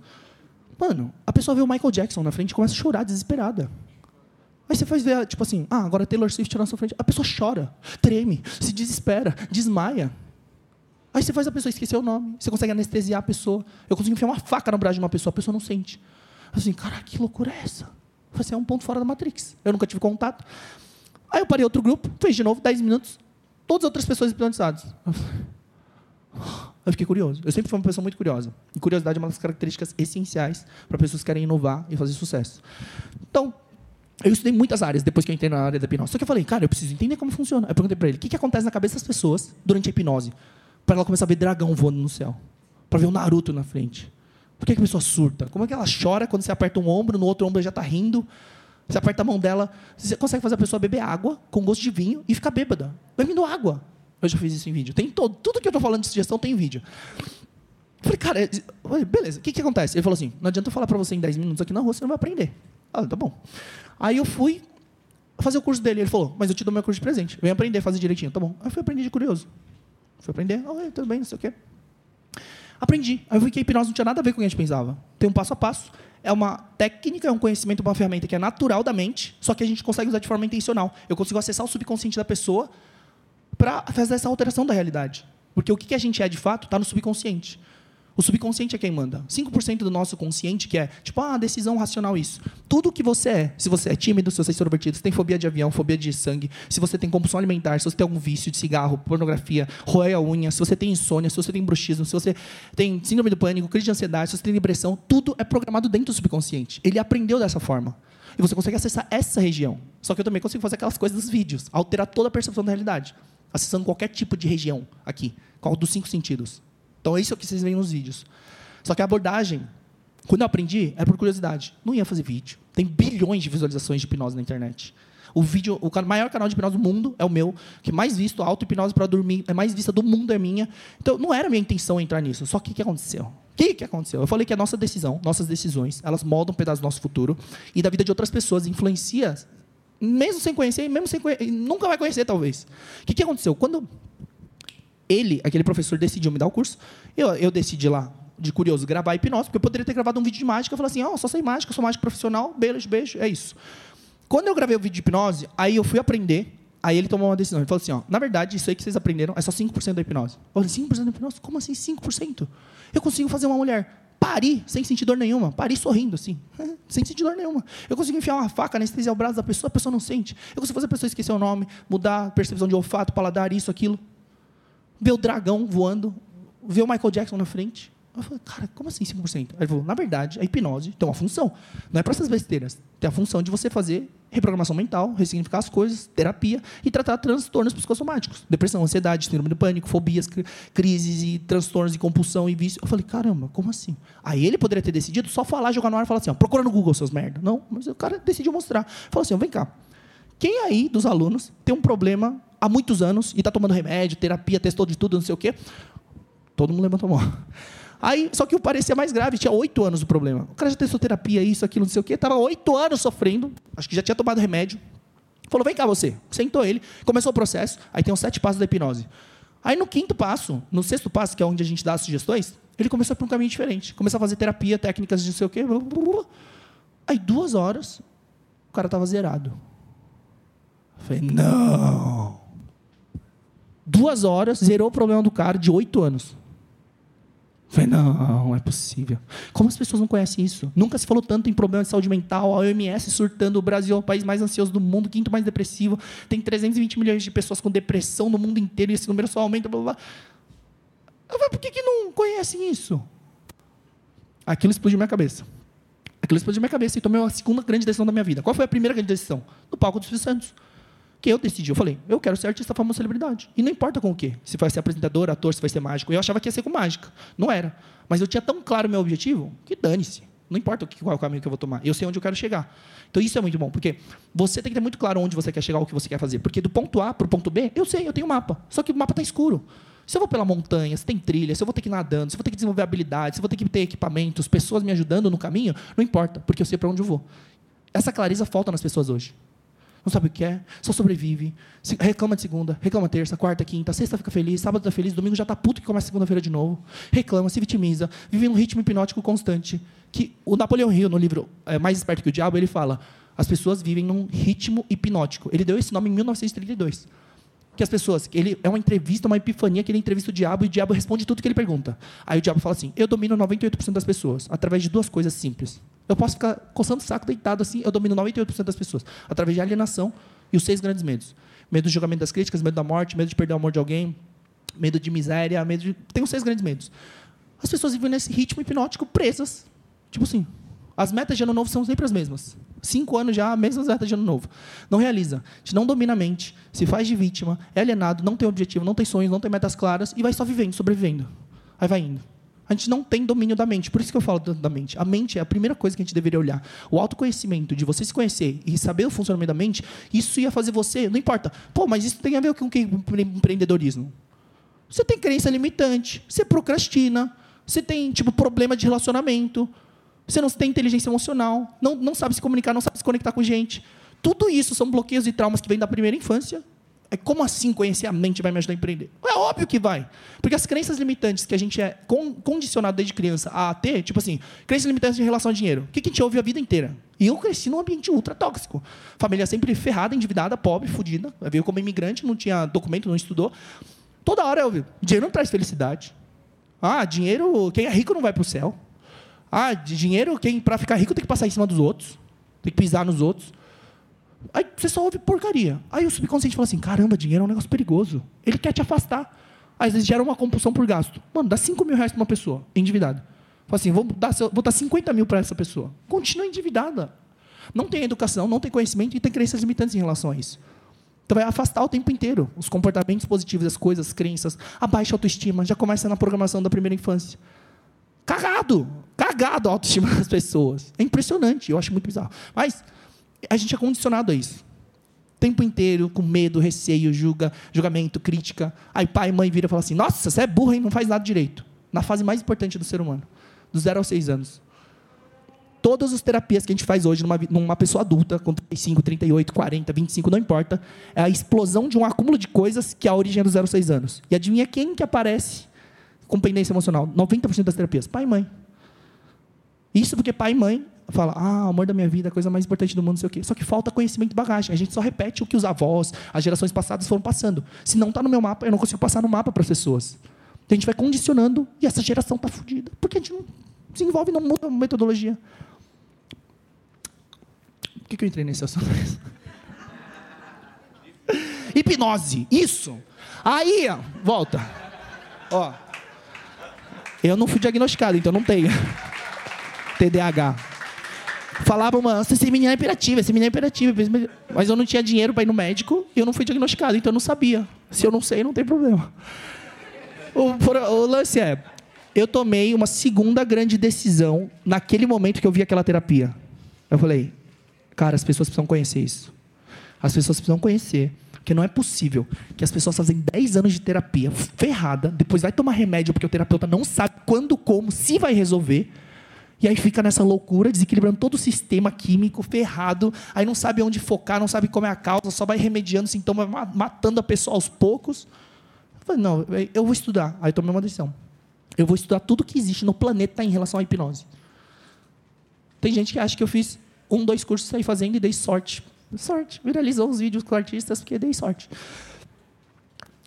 Mano, a pessoa vê o Michael Jackson na frente e começa a chorar desesperada. Aí você faz ver, tipo assim, ah, agora Taylor Swift na sua frente. A pessoa chora, treme, se desespera, desmaia. Aí você faz a pessoa esquecer o nome. Você consegue anestesiar a pessoa. Eu consigo enfiar uma faca no braço de uma pessoa, a pessoa não sente. Assim, cara, que loucura é essa? Você é um ponto fora da Matrix. Eu nunca tive contato. Aí eu parei outro grupo, fez de novo, 10 minutos. Todas as outras pessoas hipnotizadas. Eu fiquei curioso. Eu sempre fui uma pessoa muito curiosa. E curiosidade é uma das características essenciais para pessoas que querem inovar e fazer sucesso. Então, eu estudei muitas áreas depois que eu entrei na área da hipnose. Só que eu falei, cara, eu preciso entender como funciona. Eu perguntei para ele, o que, que acontece na cabeça das pessoas durante a hipnose? Para ela começar a ver dragão voando no céu. Para ver o Naruto na frente. Por que, a pessoa surta? Como é que ela chora quando você aperta um ombro, no outro ombro ela já está rindo? Você aperta a mão dela, você consegue fazer a pessoa beber água com gosto de vinho e ficar bêbada. Bebendo água. Eu já fiz isso em vídeo. Tem todo, tudo que eu estou falando de sugestão tem em vídeo. Eu falei, cara, beleza, o que, que acontece? Ele falou assim: não adianta eu falar para você em 10 minutos aqui na rua, você não vai aprender. Ah, tá bom. Aí eu fui fazer o curso dele. Ele falou, mas eu te dou meu curso de presente. Vem aprender fazer direitinho. Tá bom. Aí eu fui aprender de curioso. Fui aprender, tudo bem, não sei o quê. Aprendi. Aí eu vi que a hipnose não tinha nada a ver com o que a gente pensava. Tem um passo a passo. É uma técnica, é um conhecimento, uma ferramenta que é natural da mente, só que a gente consegue usar de forma intencional. Eu consigo acessar o subconsciente da pessoa para fazer essa alteração da realidade. Porque o que a gente é de fato está no subconsciente. O subconsciente é quem manda. 5% do nosso consciente, que é tipo, ah, decisão racional, isso. Tudo que você é, se você é tímido, se você é extrovertido, se tem fobia de avião, fobia de sangue, se você tem compulsão alimentar, se você tem algum vício de cigarro, pornografia, roer a unha, se você tem insônia, se você tem bruxismo, se você tem síndrome do pânico, crise de ansiedade, se você tem depressão, tudo é programado dentro do subconsciente. Ele aprendeu dessa forma. E você consegue acessar essa região. Só que eu também consigo fazer aquelas coisas dos vídeos, alterar toda a percepção da realidade, acessando qualquer tipo de região aqui, qual dos cinco sentidos. Então, é isso que vocês veem nos vídeos. Só que a abordagem, quando eu aprendi, é por curiosidade. Não ia fazer vídeo. Tem bilhões de visualizações de hipnose na internet. O vídeo, o maior canal de hipnose do mundo é o meu, que mais visto, auto-hipnose para dormir, é mais vista do mundo é minha. Então, não era minha intenção entrar nisso. Só que o que aconteceu? O que, que aconteceu? Eu falei que a nossa decisão, nossas decisões, elas moldam um pedaço do nosso futuro e da vida de outras pessoas, influencia, mesmo sem conhecer, mesmo sem nunca vai conhecer, talvez. O que, que aconteceu? Quando ele, aquele professor, decidiu me dar o curso. Eu, eu decidi lá, de curioso, gravar hipnose, porque eu poderia ter gravado um vídeo de mágica. Eu falei assim, ó, oh, só sei mágica, sou mágico profissional, beijo, beijo, é isso. Quando eu gravei o vídeo de hipnose, aí eu fui aprender, aí ele tomou uma decisão. Ele falou assim, ó, na verdade, isso aí que vocês aprenderam é só 5% da hipnose. Eu falei, 5% da hipnose? Como assim 5%? Eu consigo fazer uma mulher parir sem sentir dor nenhuma, parir sorrindo, assim, sem sentir dor nenhuma. Eu consigo enfiar uma faca, anestesiar o braço da pessoa, a pessoa não sente. Eu consigo fazer a pessoa esquecer o nome, mudar a percepção de olfato, paladar, isso, aquilo ver o dragão voando, ver o Michael Jackson na frente. Eu falei, cara, como assim 5%? Aí ele falou, na verdade, a hipnose tem uma função. Não é para essas besteiras. Tem a função de você fazer reprogramação mental, ressignificar as coisas, terapia e tratar transtornos psicossomáticos. Depressão, ansiedade, síndrome do pânico, fobias, crises e transtornos de compulsão e vício. Eu falei, caramba, como assim? Aí ele poderia ter decidido só falar, jogar no ar e falar assim, ó, procura no Google seus merda. Não, mas o cara decidiu mostrar. Falou assim, ó, vem cá. Quem aí dos alunos tem um problema há muitos anos e está tomando remédio, terapia, testou de tudo, não sei o quê. Todo mundo levantou a mão. Aí, só que o parecia mais grave, tinha oito anos o problema. O cara já testou terapia, isso, aquilo, não sei o quê, estava oito anos sofrendo, acho que já tinha tomado remédio. Falou, vem cá você. Sentou ele, começou o processo, aí tem os sete passos da hipnose. Aí no quinto passo, no sexto passo, que é onde a gente dá as sugestões, ele começou para um caminho diferente. Começou a fazer terapia, técnicas de não sei o quê. Aí duas horas, o cara estava zerado. Eu falei, não. Duas horas, zerou o problema do cara de oito anos. Falei, não, não é possível. Como as pessoas não conhecem isso? Nunca se falou tanto em problema de saúde mental, a OMS surtando, o Brasil é o país mais ansioso do mundo, quinto mais depressivo, tem 320 milhões de pessoas com depressão no mundo inteiro e esse número só aumenta, blá, blá. Eu falei, por que, que não conhecem isso? Aquilo explodiu minha cabeça. Aquilo explodiu minha cabeça e tomei a segunda grande decisão da minha vida. Qual foi a primeira grande decisão? No palco dos Santos que eu decidi. Eu falei, eu quero ser artista famoso celebridade. E não importa com o quê. Se vai ser apresentador, ator, se vai ser mágico. Eu achava que ia ser com mágica. Não era. Mas eu tinha tão claro o meu objetivo que dane-se. Não importa qual é o caminho que eu vou tomar. Eu sei onde eu quero chegar. Então isso é muito bom, porque você tem que ter muito claro onde você quer chegar, o que você quer fazer. Porque do ponto A para o ponto B, eu sei, eu tenho um mapa. Só que o mapa está escuro. Se eu vou pela montanha, se tem trilha, se eu vou ter que ir nadando, se eu vou ter que desenvolver habilidades, se eu vou ter que ter equipamentos, pessoas me ajudando no caminho, não importa, porque eu sei para onde eu vou. Essa clareza falta nas pessoas hoje. Não sabe o que é, só sobrevive, reclama de segunda, reclama terça, quarta, quinta, sexta fica feliz, sábado tá feliz, domingo já tá puto que começa segunda-feira de novo, reclama, se vitimiza, vive num ritmo hipnótico constante. Que o Napoleão Hill, no livro é, Mais Esperto que o Diabo, ele fala: as pessoas vivem num ritmo hipnótico. Ele deu esse nome em 1932 que as pessoas, ele é uma entrevista, uma epifania, que ele entrevista o diabo e o diabo responde tudo que ele pergunta. Aí o diabo fala assim: Eu domino 98% das pessoas através de duas coisas simples. Eu posso ficar coçando o saco deitado assim, eu domino 98% das pessoas através de alienação e os seis grandes medos: medo do julgamento das críticas, medo da morte, medo de perder o amor de alguém, medo de miséria, medo de. Tem os seis grandes medos. As pessoas vivem nesse ritmo hipnótico presas. Tipo assim, as metas de ano novo são sempre as mesmas. Cinco anos já, mesmas metas de ano novo. Não realiza. Gente não domina a mente, se faz de vítima, é alienado, não tem objetivo, não tem sonhos, não tem metas claras e vai só vivendo, sobrevivendo. Aí vai indo. A gente não tem domínio da mente. Por isso que eu falo da mente. A mente é a primeira coisa que a gente deveria olhar. O autoconhecimento, de você se conhecer e saber o funcionamento da mente, isso ia fazer você, não importa. Pô, mas isso tem a ver com o que empreendedorismo? Você tem crença limitante, você procrastina, você tem tipo problema de relacionamento, você não tem inteligência emocional, não, não sabe se comunicar, não sabe se conectar com gente. Tudo isso são bloqueios e traumas que vêm da primeira infância. É como assim conhecer a mente vai me ajudar a empreender? É óbvio que vai. Porque as crenças limitantes que a gente é con- condicionado desde criança a ter, tipo assim, crenças limitantes em relação ao dinheiro. O que a gente ouve a vida inteira? E eu cresci num ambiente ultra tóxico. Família sempre ferrada, endividada, pobre, fodida. Veio como imigrante, não tinha documento, não estudou. Toda hora eu ouvi, dinheiro não traz felicidade. Ah, dinheiro, quem é rico não vai para o céu. Ah, dinheiro, quem para ficar rico tem que passar em cima dos outros, tem que pisar nos outros. Aí você só ouve porcaria. Aí o subconsciente fala assim: caramba, dinheiro é um negócio perigoso. Ele quer te afastar. Aí, Às vezes gera uma compulsão por gasto. Mano, dá 5 mil reais para uma pessoa, endividada. Fala assim: vou dar, vou dar 50 mil para essa pessoa. Continua endividada. Não tem educação, não tem conhecimento e tem crenças limitantes em relação a isso. Então vai afastar o tempo inteiro os comportamentos positivos, as coisas, as crenças, a baixa autoestima, já começa na programação da primeira infância. Cagado! Cagado a autoestima das pessoas. É impressionante, eu acho muito bizarro. Mas a gente é condicionado a isso. O tempo inteiro, com medo, receio, julga, julgamento, crítica. Aí pai e mãe viram e falam assim: Nossa, você é burro, hein? Não faz nada direito. Na fase mais importante do ser humano, dos 0 aos 6 anos. Todas as terapias que a gente faz hoje numa, numa pessoa adulta, com 35, 38, 40, 25, não importa, é a explosão de um acúmulo de coisas que é a origem é dos 0 aos 6 anos. E adivinha quem que aparece com pendência emocional? 90% das terapias. Pai e mãe. Isso porque pai e mãe fala, ah, amor da minha vida, a coisa mais importante do mundo, não sei o quê. Só que falta conhecimento e bagagem. A gente só repete o que os avós, as gerações passadas foram passando. Se não está no meu mapa, eu não consigo passar no mapa para as pessoas. Então a gente vai condicionando e essa geração está fodida. Porque a gente não se envolve, não muda a metodologia. Por que, que eu entrei nesse assunto? Hipnose, isso. Aí, ó, volta. Ó. Eu não fui diagnosticado, então não tenho. TDAH. Falavam, mano, esse menino é hiperativo, esse menino é hiperativo. Mas eu não tinha dinheiro para ir no médico e eu não fui diagnosticado, então eu não sabia. Se eu não sei, não tem problema. O, o lance é, eu tomei uma segunda grande decisão naquele momento que eu vi aquela terapia. Eu falei, cara, as pessoas precisam conhecer isso. As pessoas precisam conhecer. Porque não é possível que as pessoas fazem 10 anos de terapia ferrada, depois vai tomar remédio porque o terapeuta não sabe quando, como, se vai resolver. E aí fica nessa loucura, desequilibrando todo o sistema químico, ferrado. Aí não sabe onde focar, não sabe como é a causa, só vai remediando sintomas, ma- matando a pessoa aos poucos. Eu falei, não, eu vou estudar. Aí tomei uma decisão. Eu vou estudar tudo que existe no planeta em relação à hipnose. Tem gente que acha que eu fiz um, dois cursos saí fazendo e dei sorte. Sorte. Viralizou os vídeos com artistas porque dei sorte.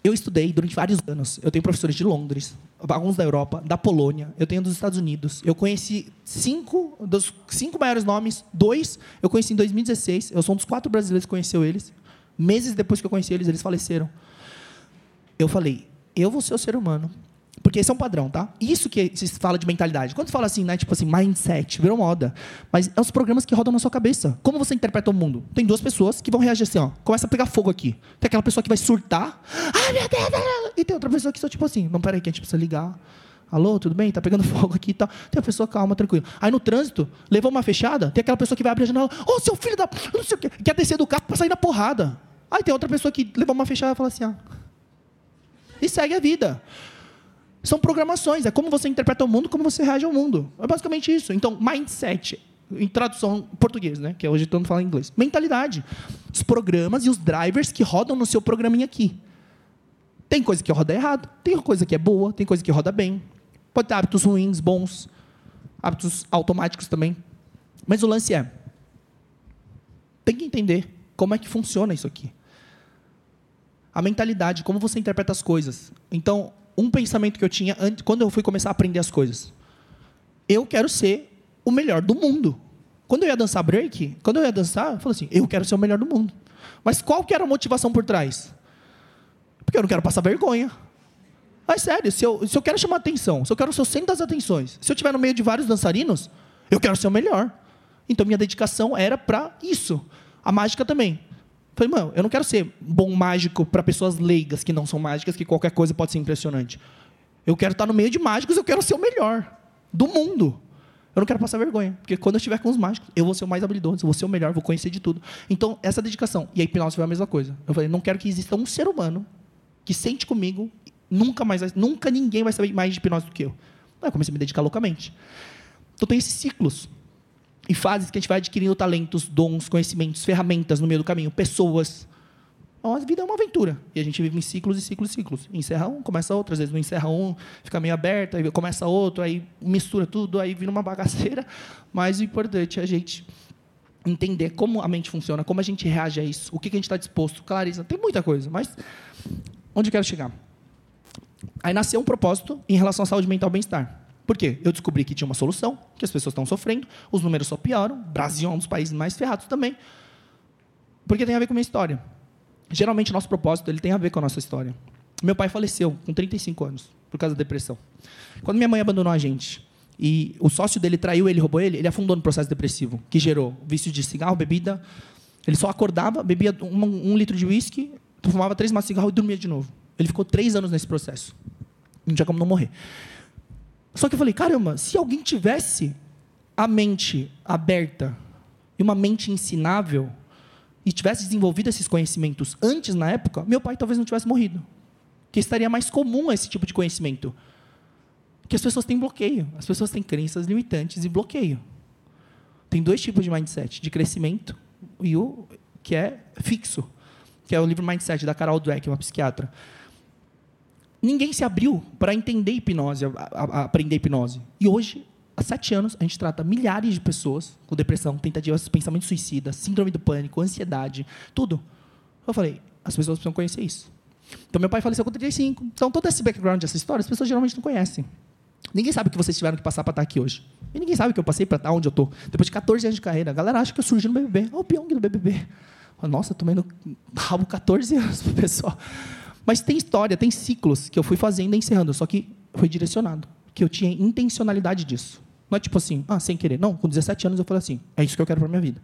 Eu estudei durante vários anos. Eu tenho professores de Londres, alguns da Europa, da Polônia, eu tenho dos Estados Unidos. Eu conheci cinco dos cinco maiores nomes, dois eu conheci em 2016. Eu sou um dos quatro brasileiros que conheceu eles. Meses depois que eu conheci eles, eles faleceram. Eu falei, eu vou ser o ser humano. Porque esse é um padrão, tá? Isso que se fala de mentalidade. Quando fala assim, né, tipo assim, mindset, virou moda. Mas é os programas que rodam na sua cabeça. Como você interpreta o mundo? Tem duas pessoas que vão reagir assim, ó. Começa a pegar fogo aqui. Tem aquela pessoa que vai surtar. Ai, meu Deus! meu Deus." E tem outra pessoa que só, tipo assim, não, peraí, que a gente precisa ligar. Alô, tudo bem? Tá pegando fogo aqui e tal. Tem a pessoa calma, tranquila. Aí no trânsito, levou uma fechada, tem aquela pessoa que vai abrir a janela. Ô, seu filho da. Não sei o quê. Quer descer do carro pra sair na porrada. Aí tem outra pessoa que levou uma fechada e fala assim, ó. E segue a vida. São programações, é como você interpreta o mundo, como você reage ao mundo. É basicamente isso. Então, mindset em tradução português, né? Que hoje todo mundo fala em inglês. Mentalidade. Os programas e os drivers que rodam no seu programinha aqui. Tem coisa que roda errado, tem coisa que é boa, tem coisa que roda bem. Pode ter hábitos ruins, bons, hábitos automáticos também. Mas o lance é, tem que entender como é que funciona isso aqui. A mentalidade, como você interpreta as coisas. Então, um pensamento que eu tinha antes, quando eu fui começar a aprender as coisas. Eu quero ser o melhor do mundo. Quando eu ia dançar break, quando eu ia dançar, eu falei assim, eu quero ser o melhor do mundo. Mas qual que era a motivação por trás? Porque eu não quero passar vergonha. Mas sério, se eu, se eu quero chamar atenção, se eu quero ser o centro das atenções, se eu estiver no meio de vários dançarinos, eu quero ser o melhor. Então minha dedicação era para isso. A mágica também. Falei, mano, eu não quero ser bom mágico para pessoas leigas que não são mágicas, que qualquer coisa pode ser impressionante. Eu quero estar no meio de mágicos, eu quero ser o melhor do mundo. Eu não quero passar vergonha, porque quando eu estiver com os mágicos, eu vou ser o mais habilidoso, eu vou ser o melhor, vou conhecer de tudo. Então, essa dedicação. E a hipnose foi a mesma coisa. Eu falei, não quero que exista um ser humano que sente comigo, nunca mais, nunca ninguém vai saber mais de hipnose do que eu. Aí eu comecei a me dedicar loucamente. Então tem esses ciclos e fases que a gente vai adquirindo talentos, dons, conhecimentos, ferramentas no meio do caminho, pessoas. A vida é uma aventura. E a gente vive em ciclos e ciclos e ciclos. Encerra um, começa outro. Às vezes não encerra um, fica meio aberto, aí começa outro, aí mistura tudo, aí vira uma bagaceira. Mas o importante é a gente entender como a mente funciona, como a gente reage a isso, o que a gente está disposto. Clareza, tem muita coisa, mas Onde eu quero chegar? Aí nasceu um propósito em relação à saúde mental e bem-estar. Por quê? Eu descobri que tinha uma solução, que as pessoas estão sofrendo, os números só pioram, Brasil é um dos países mais ferrados também, porque tem a ver com a minha história. Geralmente, nosso propósito ele tem a ver com a nossa história. Meu pai faleceu com 35 anos, por causa da depressão. Quando minha mãe abandonou a gente, e o sócio dele traiu ele, roubou ele, ele afundou no processo depressivo, que gerou vício de cigarro, bebida. Ele só acordava, bebia um, um litro de uísque, fumava três maços de cigarro e dormia de novo. Ele ficou três anos nesse processo. Não tinha como não morrer. Só que eu falei, caramba, se alguém tivesse a mente aberta e uma mente ensinável e tivesse desenvolvido esses conhecimentos antes na época, meu pai talvez não tivesse morrido. Que estaria mais comum esse tipo de conhecimento. Que as pessoas têm bloqueio, as pessoas têm crenças limitantes e bloqueio. Tem dois tipos de mindset, de crescimento e o que é fixo que é o livro Mindset, da Carol Dweck, uma psiquiatra. Ninguém se abriu para entender hipnose, a, a, a aprender hipnose. E hoje, há sete anos, a gente trata milhares de pessoas com depressão, tentativas, pensamento suicida, síndrome do pânico, ansiedade, tudo. Eu falei, as pessoas precisam conhecer isso. Então, meu pai faleceu com 35. Então, todo esse background, essa história, as pessoas geralmente não conhecem. Ninguém sabe o que vocês tiveram que passar para estar aqui hoje. E ninguém sabe o que eu passei para estar onde eu estou. Depois de 14 anos de carreira. A galera acha que eu surgi no BBB. Olha o Pyong do BBB. Nossa, tomei no rabo 14 anos pro pessoal. Mas tem história, tem ciclos que eu fui fazendo e encerrando, só que foi direcionado. Que eu tinha intencionalidade disso. Não é tipo assim, ah, sem querer. Não, com 17 anos eu falei assim, é isso que eu quero para minha vida.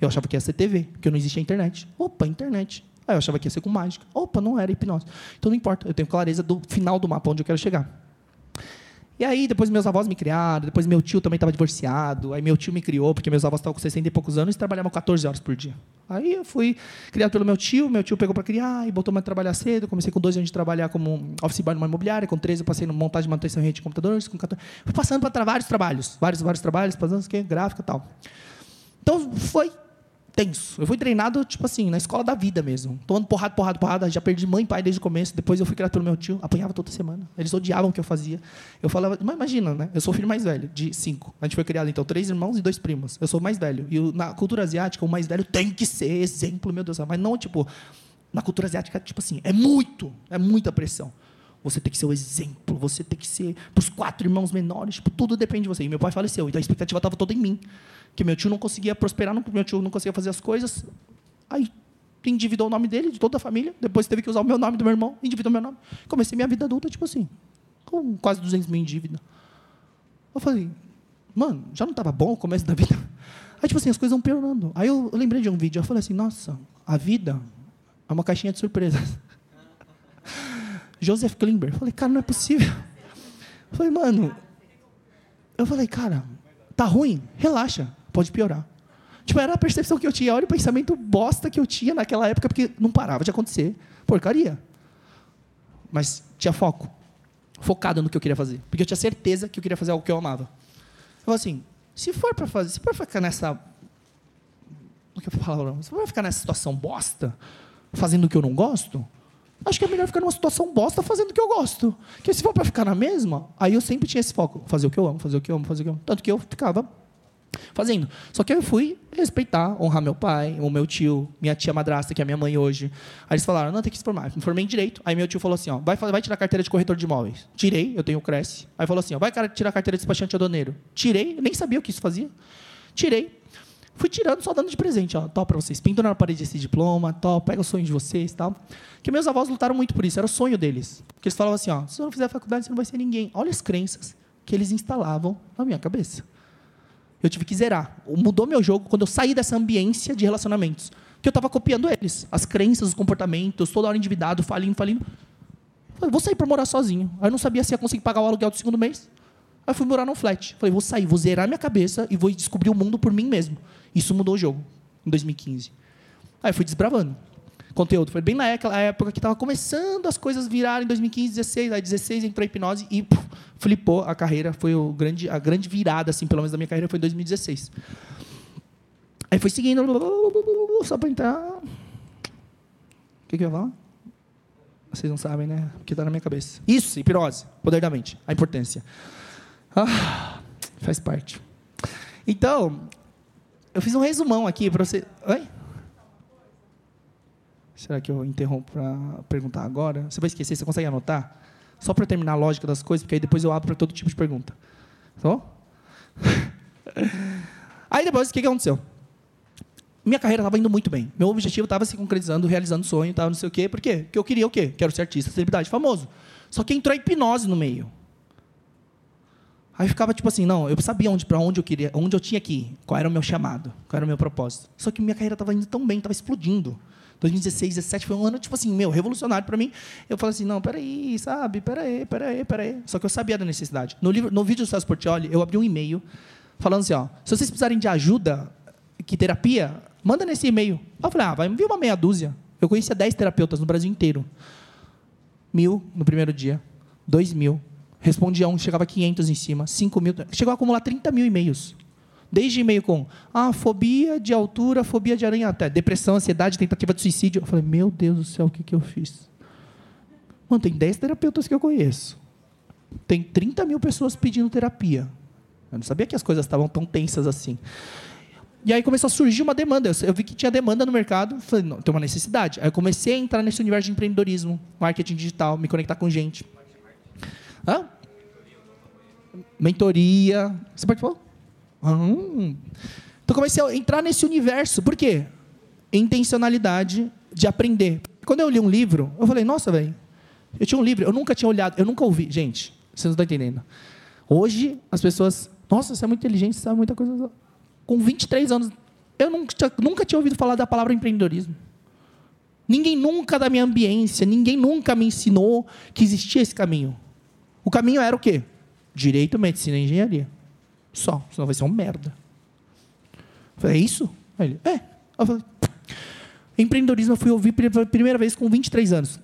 Eu achava que ia ser TV, porque não existia internet. Opa, internet. Aí eu achava que ia ser com mágica. Opa, não era hipnose. Então não importa, eu tenho clareza do final do mapa onde eu quero chegar. E aí, depois meus avós me criaram, depois meu tio também estava divorciado, aí meu tio me criou, porque meus avós estavam com 60 e poucos anos e trabalhavam 14 horas por dia. Aí eu fui criado pelo meu tio, meu tio pegou para criar e botou-me a trabalhar cedo. Comecei com 12 anos de trabalhar como office boy numa imobiliária, com 13 eu passei no montagem e manutenção de computadores, com 14... Fui passando para vários trabalhos, vários, vários trabalhos, fazendo gráfica e tal. Então, foi tenso. Eu fui treinado, tipo assim, na escola da vida mesmo. Tomando porrada, porrada, porrada. Já perdi mãe e pai desde o começo. Depois eu fui criado pelo meu tio. Apanhava toda semana. Eles odiavam o que eu fazia. Eu falava... Mas imagina, né? Eu sou o filho mais velho, de cinco. A gente foi criado, então, três irmãos e dois primos. Eu sou o mais velho. E na cultura asiática, o mais velho tem que ser exemplo, meu Deus. Mas não, tipo... Na cultura asiática, tipo assim, é muito. É muita pressão. Você tem que ser o exemplo. Você tem que ser... Para os quatro irmãos menores, tipo, tudo depende de você. E meu pai faleceu. Então a expectativa estava toda em mim que meu tio não conseguia prosperar, meu tio não conseguia fazer as coisas. Aí endividou o nome dele, de toda a família. Depois teve que usar o meu nome do meu irmão, endividou meu nome. Comecei minha vida adulta, tipo assim, com quase 200 mil em dívida. Eu falei, mano, já não estava bom o começo da vida? Aí, tipo assim, as coisas vão piorando. Aí eu, eu lembrei de um vídeo, eu falei assim, nossa, a vida é uma caixinha de surpresas. Joseph Klimber. Eu falei, cara, não é possível. Eu falei, mano, eu falei, cara, tá ruim? Relaxa pode piorar. Tipo, era a percepção que eu tinha, olha o pensamento bosta que eu tinha naquela época, porque não parava de acontecer porcaria. Mas tinha foco. Focado no que eu queria fazer. Porque eu tinha certeza que eu queria fazer algo que eu amava. Eu falei assim, se for para fazer, se for ficar nessa. O que eu falo? Se for ficar nessa situação bosta, fazendo o que eu não gosto, acho que é melhor ficar numa situação bosta fazendo o que eu gosto. Porque se for para ficar na mesma, aí eu sempre tinha esse foco: fazer o que eu amo, fazer o que eu amo, fazer o que eu amo. Tanto que eu ficava fazendo. Só que eu fui respeitar, honrar meu pai, o meu tio, minha tia madrasta, que é minha mãe hoje. Aí eles falaram, não, tem que se formar. Me formei em Direito. Aí meu tio falou assim, ó, vai, vai tirar carteira de corretor de imóveis. Tirei, eu tenho o Cresce. Aí falou assim, ó, vai tirar carteira de despachante aduaneiro. Tirei, nem sabia o que isso fazia. Tirei. Fui tirando, só dando de presente, ó, top para vocês. Pinto na parede esse diploma, top, pega o sonho de vocês, tal. Que meus avós lutaram muito por isso, era o sonho deles. Porque eles falavam assim, ó, se você não fizer faculdade, você não vai ser ninguém. Olha as crenças que eles instalavam na minha cabeça. Eu tive que zerar. Mudou meu jogo quando eu saí dessa ambiência de relacionamentos. Que eu estava copiando eles. As crenças, os comportamentos, toda hora endividado, falindo, falindo. Falei, vou sair para morar sozinho. Aí eu não sabia se ia conseguir pagar o aluguel do segundo mês. Aí fui morar num flat. Falei, vou sair, vou zerar minha cabeça e vou descobrir o mundo por mim mesmo. Isso mudou o jogo, em 2015. Aí fui desbravando conteúdo. Foi bem na época que estava começando as coisas virarem em 2015, 16. Aí 16 entrou a hipnose e puf, flipou a carreira. Foi o grande, a grande virada, assim, pelo menos da minha carreira, foi em 2016. Aí foi seguindo, só para entrar. O que, que eu ia falar? Vocês não sabem, né? Porque está na minha cabeça. Isso, hipnose, poder da mente, a importância. Ah, faz parte. Então, eu fiz um resumão aqui para você. Oi? Será que eu interrompo para perguntar agora? Você vai esquecer, você consegue anotar? Só para terminar a lógica das coisas, porque aí depois eu abro para todo tipo de pergunta. Tá aí depois, o que, aconteceu? Minha carreira estava indo muito bem. Meu objetivo estava se concretizando, realizando sonho, tava não sei o quê. Por quê? Porque eu queria o quê? Quero ser artista, celebridade, famoso. Só que entrou a hipnose no meio. Aí ficava tipo assim, não, eu sabia onde, para onde eu queria, onde eu tinha que ir, qual era o meu chamado, qual era o meu propósito. Só que minha carreira estava indo tão bem, estava explodindo. 2016, 2017 foi um ano, tipo assim, meu, revolucionário para mim. Eu falei assim, não, peraí, sabe, peraí, peraí, peraí. Só que eu sabia da necessidade. No, livro, no vídeo do Celso Portioli, eu abri um e-mail falando assim, ó, se vocês precisarem de ajuda, que terapia, manda nesse e-mail. Eu falei, ah, vai enviar uma meia dúzia. Eu conhecia 10 terapeutas no Brasil inteiro. Mil no primeiro dia, dois mil. Respondia um, chegava a 500 em cima, 5 mil. Chegou a acumular 30 mil e-mails. Desde e-mail com ah, fobia de altura, fobia de aranha até, depressão, ansiedade, tentativa de suicídio. Eu falei, meu Deus do céu, o que, que eu fiz? Mano, tem 10 terapeutas que eu conheço. Tem 30 mil pessoas pedindo terapia. Eu não sabia que as coisas estavam tão tensas assim. E aí começou a surgir uma demanda. Eu vi que tinha demanda no mercado. Falei, não, tem uma necessidade. Aí eu comecei a entrar nesse universo de empreendedorismo, marketing digital, me conectar com gente. Hã? Mentoria. Você participou? Hum. Então comecei a entrar nesse universo. Por quê? Intencionalidade de aprender. Quando eu li um livro, eu falei, nossa, velho, eu tinha um livro, eu nunca tinha olhado, eu nunca ouvi. Gente, vocês não estão entendendo. Hoje, as pessoas, nossa, você é muito inteligente, você sabe muita coisa. Com 23 anos, eu nunca, nunca tinha ouvido falar da palavra empreendedorismo. Ninguém nunca da minha ambiência, ninguém nunca me ensinou que existia esse caminho. O caminho era o quê? Direito, medicina e engenharia. Só, senão vai ser um merda. Eu falei, é isso? Aí ele, é. Eu falei, empreendedorismo eu fui ouvir pela primeira vez com 23 anos.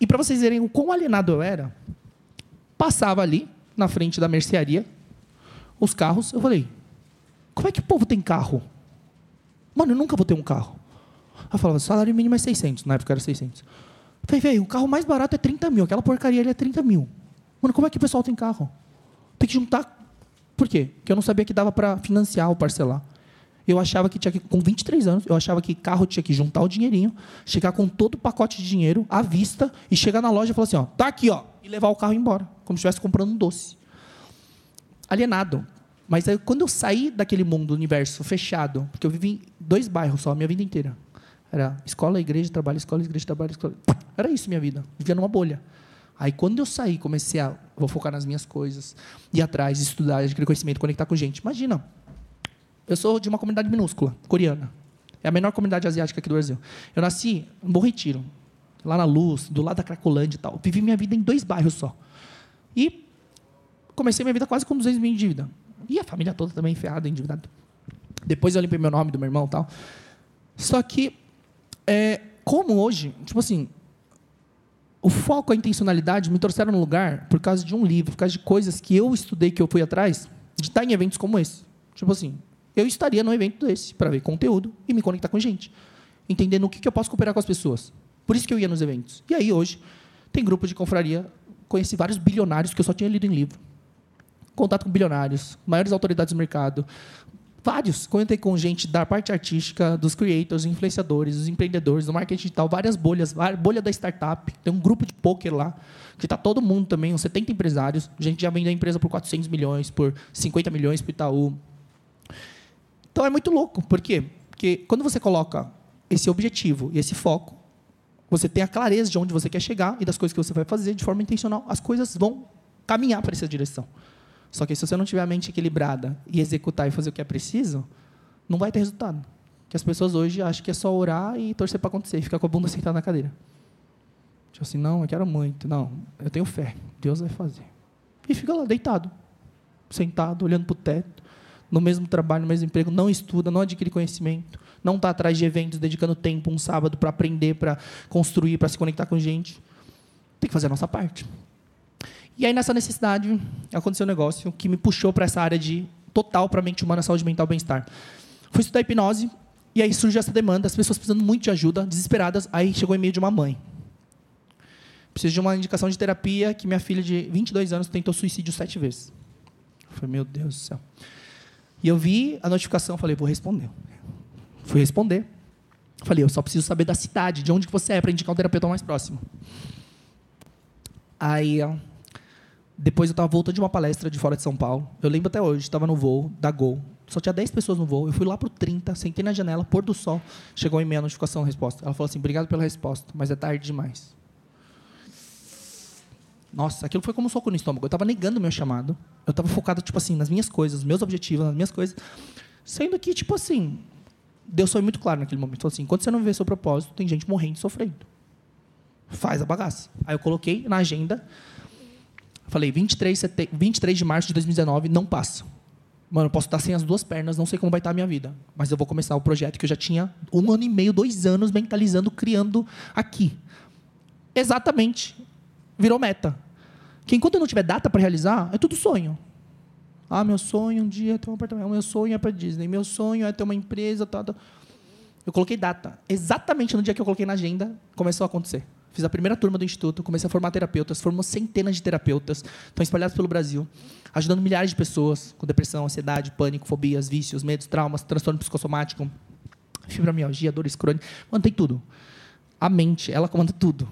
E para vocês verem o quão alienado eu era, passava ali, na frente da mercearia, os carros, eu falei, como é que o povo tem carro? Mano, eu nunca vou ter um carro. Eu falava, salário mínimo é 600, na época era 600. Eu falei, velho, o carro mais barato é 30 mil, aquela porcaria ali é 30 mil. Mano, como é que o pessoal tem carro? Tem que juntar por quê? Porque eu não sabia que dava para financiar ou parcelar. Eu achava que tinha que, com 23 anos, eu achava que carro tinha que juntar o dinheirinho, chegar com todo o pacote de dinheiro à vista e chegar na loja e falar assim, ó, tá aqui, ó, e levar o carro embora, como se estivesse comprando um doce. Alienado. Mas aí, quando eu saí daquele mundo, universo fechado, porque eu vivi em dois bairros só a minha vida inteira. Era escola, igreja, trabalho, escola, igreja, trabalho, escola. Era isso minha vida. Vivia numa bolha. Aí quando eu saí, comecei a vou focar nas minhas coisas, ir atrás, estudar, adquirir conhecimento, conectar com gente. Imagina, eu sou de uma comunidade minúscula, coreana. É a menor comunidade asiática aqui do Brasil. Eu nasci em Bom Retiro, lá na Luz, do lado da Cracolândia e tal. Vivi minha vida em dois bairros só. E comecei minha vida quase com 200 mil de dívida. E a família toda também ferrada, endividada. Depois eu limpei meu nome do meu irmão e tal. Só que, é, como hoje, tipo assim, o foco, a intencionalidade me trouxeram no lugar por causa de um livro, por causa de coisas que eu estudei, que eu fui atrás, de estar em eventos como esse. Tipo assim, eu estaria num evento desse para ver conteúdo e me conectar com gente. Entendendo o que, que eu posso cooperar com as pessoas. Por isso que eu ia nos eventos. E aí, hoje, tem grupo de confraria. Conheci vários bilionários que eu só tinha lido em livro. Contato com bilionários, maiores autoridades do mercado. Vários. Comentei com gente da parte artística, dos creators, influenciadores, dos empreendedores, do marketing digital, várias bolhas. Bolha da startup. Tem um grupo de poker lá, que está todo mundo também, uns 70 empresários. A gente já vende a empresa por 400 milhões, por 50 milhões para Itaú. Então é muito louco. Por quê? Porque quando você coloca esse objetivo e esse foco, você tem a clareza de onde você quer chegar e das coisas que você vai fazer de forma intencional, as coisas vão caminhar para essa direção. Só que se você não tiver a mente equilibrada e executar e fazer o que é preciso, não vai ter resultado. Que as pessoas hoje acham que é só orar e torcer para acontecer, e ficar com a bunda sentada na cadeira. Tipo assim, não, eu quero muito. Não, eu tenho fé. Deus vai fazer. E fica lá deitado, sentado, olhando para o teto, no mesmo trabalho, no mesmo emprego, não estuda, não adquire conhecimento, não está atrás de eventos, dedicando tempo um sábado para aprender, para construir, para se conectar com gente. Tem que fazer a nossa parte. E aí, nessa necessidade, aconteceu um negócio que me puxou para essa área de total para a mente humana, saúde mental, bem-estar. Fui estudar hipnose, e aí surgiu essa demanda, as pessoas precisando muito de ajuda, desesperadas. Aí chegou o e-mail de uma mãe. Preciso de uma indicação de terapia que minha filha de 22 anos tentou suicídio sete vezes. Eu falei, meu Deus do céu. E eu vi a notificação, falei, vou responder. Fui responder. Falei, eu só preciso saber da cidade, de onde você é, para indicar um terapeuta mais próximo. Aí, depois eu estava voltando de uma palestra de fora de São Paulo. Eu lembro até hoje, estava no voo da Gol. Só tinha 10 pessoas no voo. Eu fui lá para o 30, sentei na janela, pôr do sol. Chegou em meia notificação, a resposta. Ela falou assim, obrigado pela resposta, mas é tarde demais. Nossa, aquilo foi como um soco no estômago. Eu estava negando o meu chamado. Eu estava focado, tipo assim, nas minhas coisas, nos meus objetivos, nas minhas coisas. Sendo que, tipo assim, Deus foi muito claro naquele momento. Falou assim, enquanto você não vê seu propósito, tem gente morrendo e sofrendo. Faz a bagaça. Aí eu coloquei na agenda, falei, 23, 23 de março de 2019, não passa. Mano, eu posso estar sem as duas pernas, não sei como vai estar a minha vida. Mas eu vou começar o projeto que eu já tinha um ano e meio, dois anos mentalizando, criando aqui. Exatamente virou meta. Que enquanto eu não tiver data para realizar, é tudo sonho. Ah, meu sonho um dia é ter um apartamento. Meu sonho é para Disney. Meu sonho é ter uma empresa. Tá, tá. Eu coloquei data. Exatamente no dia que eu coloquei na agenda, começou a acontecer. Fiz a primeira turma do Instituto, comecei a formar terapeutas, formou centenas de terapeutas, estão espalhados pelo Brasil, ajudando milhares de pessoas com depressão, ansiedade, pânico, fobias, vícios, medos, traumas, transtorno psicossomático, fibromialgia, dores crônicas. Mano, tudo. A mente, ela comanda tudo.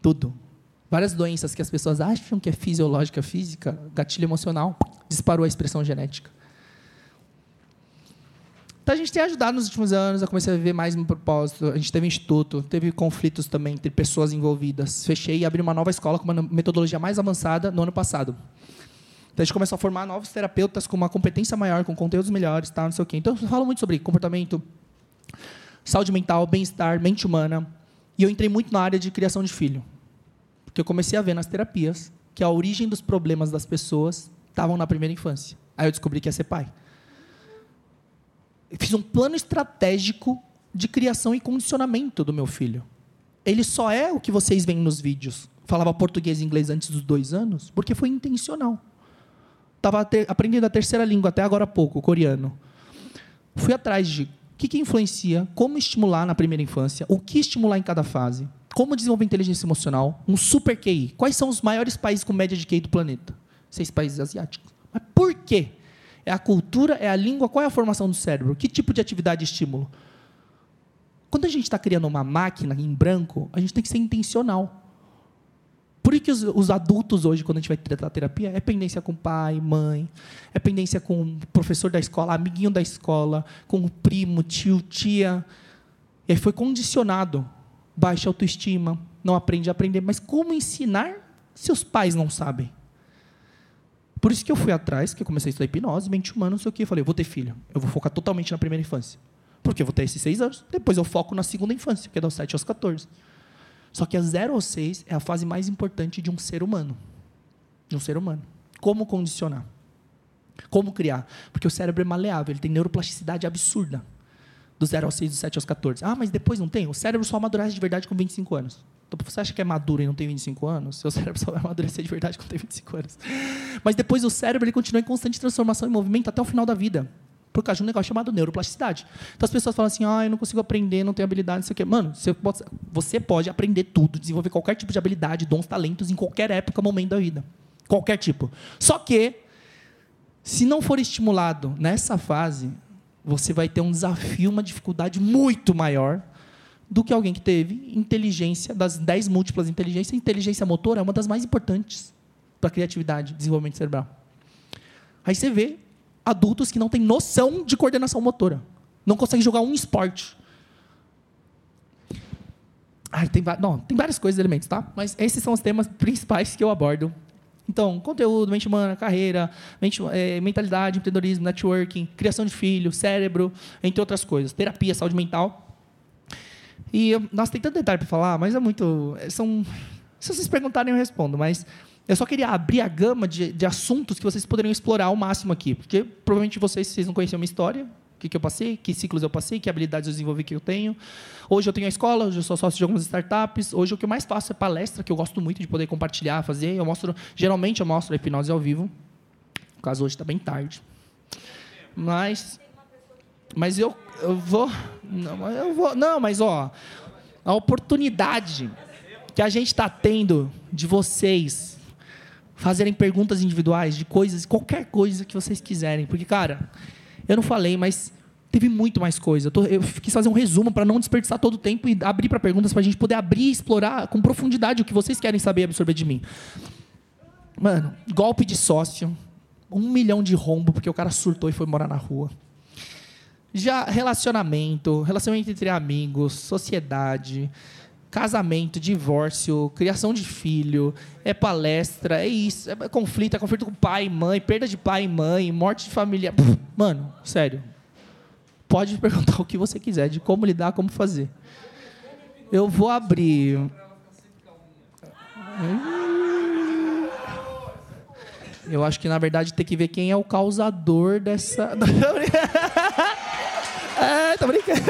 Tudo. Várias doenças que as pessoas acham que é fisiológica, física, gatilho emocional, disparou a expressão genética. Então a gente tem ajudado nos últimos anos, eu comecei a viver mais meu propósito. A gente teve instituto, teve conflitos também entre pessoas envolvidas. Fechei e abri uma nova escola com uma metodologia mais avançada no ano passado. Então a gente começou a formar novos terapeutas com uma competência maior, com conteúdos melhores, tal, não sei o quê. Então eu falo muito sobre comportamento, saúde mental, bem-estar, mente humana. E eu entrei muito na área de criação de filho. Porque eu comecei a ver nas terapias que a origem dos problemas das pessoas estavam na primeira infância. Aí eu descobri que ia ser pai. Fiz um plano estratégico de criação e condicionamento do meu filho. Ele só é o que vocês veem nos vídeos. Falava português e inglês antes dos dois anos, porque foi intencional. Estava aprendendo a terceira língua até agora há pouco, coreano. Fui atrás de o que, que influencia, como estimular na primeira infância, o que estimular em cada fase como desenvolver inteligência emocional, um super QI. Quais são os maiores países com média de QI do planeta? Seis países asiáticos. Mas por quê? É a cultura, é a língua, qual é a formação do cérebro? Que tipo de atividade e estímulo? Quando a gente está criando uma máquina em branco, a gente tem que ser intencional. Por que os, os, adultos hoje, quando a gente vai tratar terapia, é pendência com pai, mãe, é pendência com o professor da escola, amiguinho da escola, com o primo, tio, tia. E aí foi condicionado baixa autoestima, não aprende a aprender. Mas como ensinar se os pais não sabem? Por isso que eu fui atrás, que eu comecei a estudar hipnose, mente humana, não sei o quê. Eu falei, eu vou ter filho. Eu vou focar totalmente na primeira infância. Porque eu vou ter esses seis anos. Depois eu foco na segunda infância, que é dos 7 aos 14. Só que a 0 aos 6 é a fase mais importante de um ser humano. De um ser humano. Como condicionar? Como criar? Porque o cérebro é maleável, ele tem neuroplasticidade absurda do 0 aos 6, do 7 aos 14. Ah, mas depois não tem? O cérebro só amadurece de verdade com 25 anos. Então, você acha que é maduro e não tem 25 anos? Seu cérebro só vai amadurecer de verdade quando tem 25 anos. Mas depois o cérebro ele continua em constante transformação e movimento até o final da vida. Por causa de um negócio chamado neuroplasticidade. Então as pessoas falam assim, ah, eu não consigo aprender, não tenho habilidade, não sei o quê. Mano, você pode, você pode aprender tudo, desenvolver qualquer tipo de habilidade, dons, talentos em qualquer época, momento da vida. Qualquer tipo. Só que, se não for estimulado nessa fase, você vai ter um desafio, uma dificuldade muito maior do que alguém que teve inteligência, das 10 múltiplas inteligências, inteligência motora é uma das mais importantes para criatividade, desenvolvimento cerebral. Aí você vê adultos que não têm noção de coordenação motora. Não conseguem jogar um esporte. Tem, não, tem várias coisas, elementos, tá? Mas esses são os temas principais que eu abordo. Então, conteúdo, mente humana, carreira, mente, é, mentalidade, empreendedorismo, networking, criação de filho, cérebro, entre outras coisas. Terapia, saúde mental. E, nossa, tem tanto detalhe para falar, mas é muito... São, se vocês perguntarem, eu respondo, mas eu só queria abrir a gama de, de, assuntos que vocês poderiam explorar ao máximo aqui. Porque provavelmente vocês, vocês não conheciam a minha história, o que, que eu passei, que ciclos eu passei, que habilidades eu desenvolvi que eu tenho. Hoje eu tenho a escola, hoje eu sou sócio de algumas startups. Hoje o que eu mais faço é palestra, que eu gosto muito de poder compartilhar, fazer. Eu mostro, geralmente eu mostro a hipnose ao vivo. No caso, hoje está bem tarde. Mas, mas eu, eu vou, não, eu vou, não, mas ó, a oportunidade que a gente está tendo de vocês fazerem perguntas individuais de coisas, qualquer coisa que vocês quiserem. Porque, cara, eu não falei, mas teve muito mais coisa. Eu, tô, eu quis fazer um resumo para não desperdiçar todo o tempo e abrir para perguntas para a gente poder abrir e explorar com profundidade o que vocês querem saber e absorver de mim. Mano, golpe de sócio, um milhão de rombo porque o cara surtou e foi morar na rua. Já relacionamento, relacionamento entre amigos, sociedade, casamento, divórcio, criação de filho, é palestra, é isso, é conflito, é conflito com pai e mãe, perda de pai e mãe, morte de família. Mano, sério. Pode perguntar o que você quiser de como lidar, como fazer. Eu vou abrir. Eu acho que na verdade tem que ver quem é o causador dessa. é, tô brincando.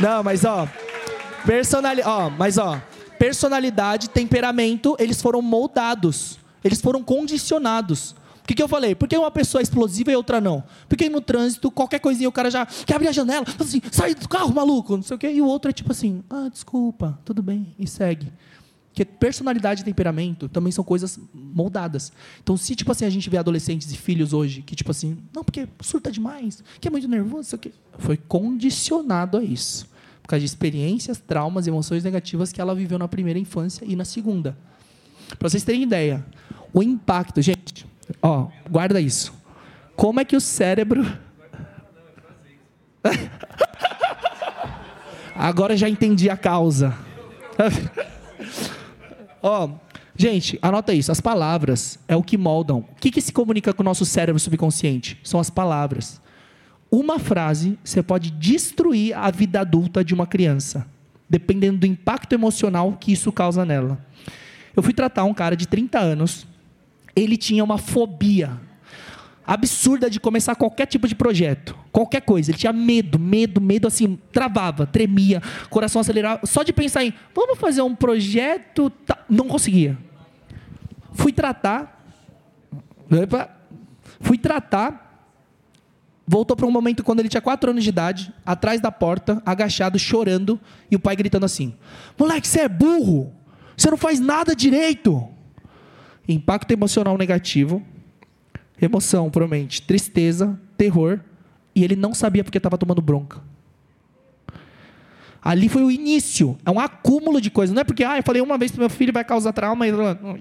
Não, mas ó. Personali... Ó, mas ó, personalidade, temperamento, eles foram moldados. Eles foram condicionados. O que, que eu falei? Por que uma pessoa é explosiva e outra não? Porque no trânsito, qualquer coisinha, o cara já quer abrir a janela, assim, sai do carro, maluco, não sei o quê. E o outro é tipo assim, ah, desculpa, tudo bem, e segue. Porque personalidade e temperamento também são coisas moldadas. Então, se tipo assim, a gente vê adolescentes e filhos hoje que tipo assim, não, porque surta demais, que é muito nervoso, sei o quê. Foi condicionado a isso por causa de experiências, traumas, emoções negativas que ela viveu na primeira infância e na segunda. Para vocês terem ideia, o impacto, gente, ó, guarda isso. Como é que o cérebro Agora já entendi a causa. ó, gente, anota isso. As palavras é o que moldam. O que, que se comunica com o nosso cérebro subconsciente? São as palavras uma frase você pode destruir a vida adulta de uma criança, dependendo do impacto emocional que isso causa nela. Eu fui tratar um cara de 30 anos, ele tinha uma fobia absurda de começar qualquer tipo de projeto, qualquer coisa. Ele tinha medo, medo, medo, assim, travava, tremia, coração acelerava. Só de pensar em, vamos fazer um projeto, tá, não conseguia. Fui tratar, fui tratar voltou para um momento quando ele tinha quatro anos de idade, atrás da porta, agachado, chorando, e o pai gritando assim: Moleque, você é burro! Você não faz nada direito! Impacto emocional negativo, emoção, provavelmente, tristeza, terror, e ele não sabia porque estava tomando bronca. Ali foi o início, é um acúmulo de coisas. Não é porque, ah, eu falei uma vez para meu filho vai causar trauma.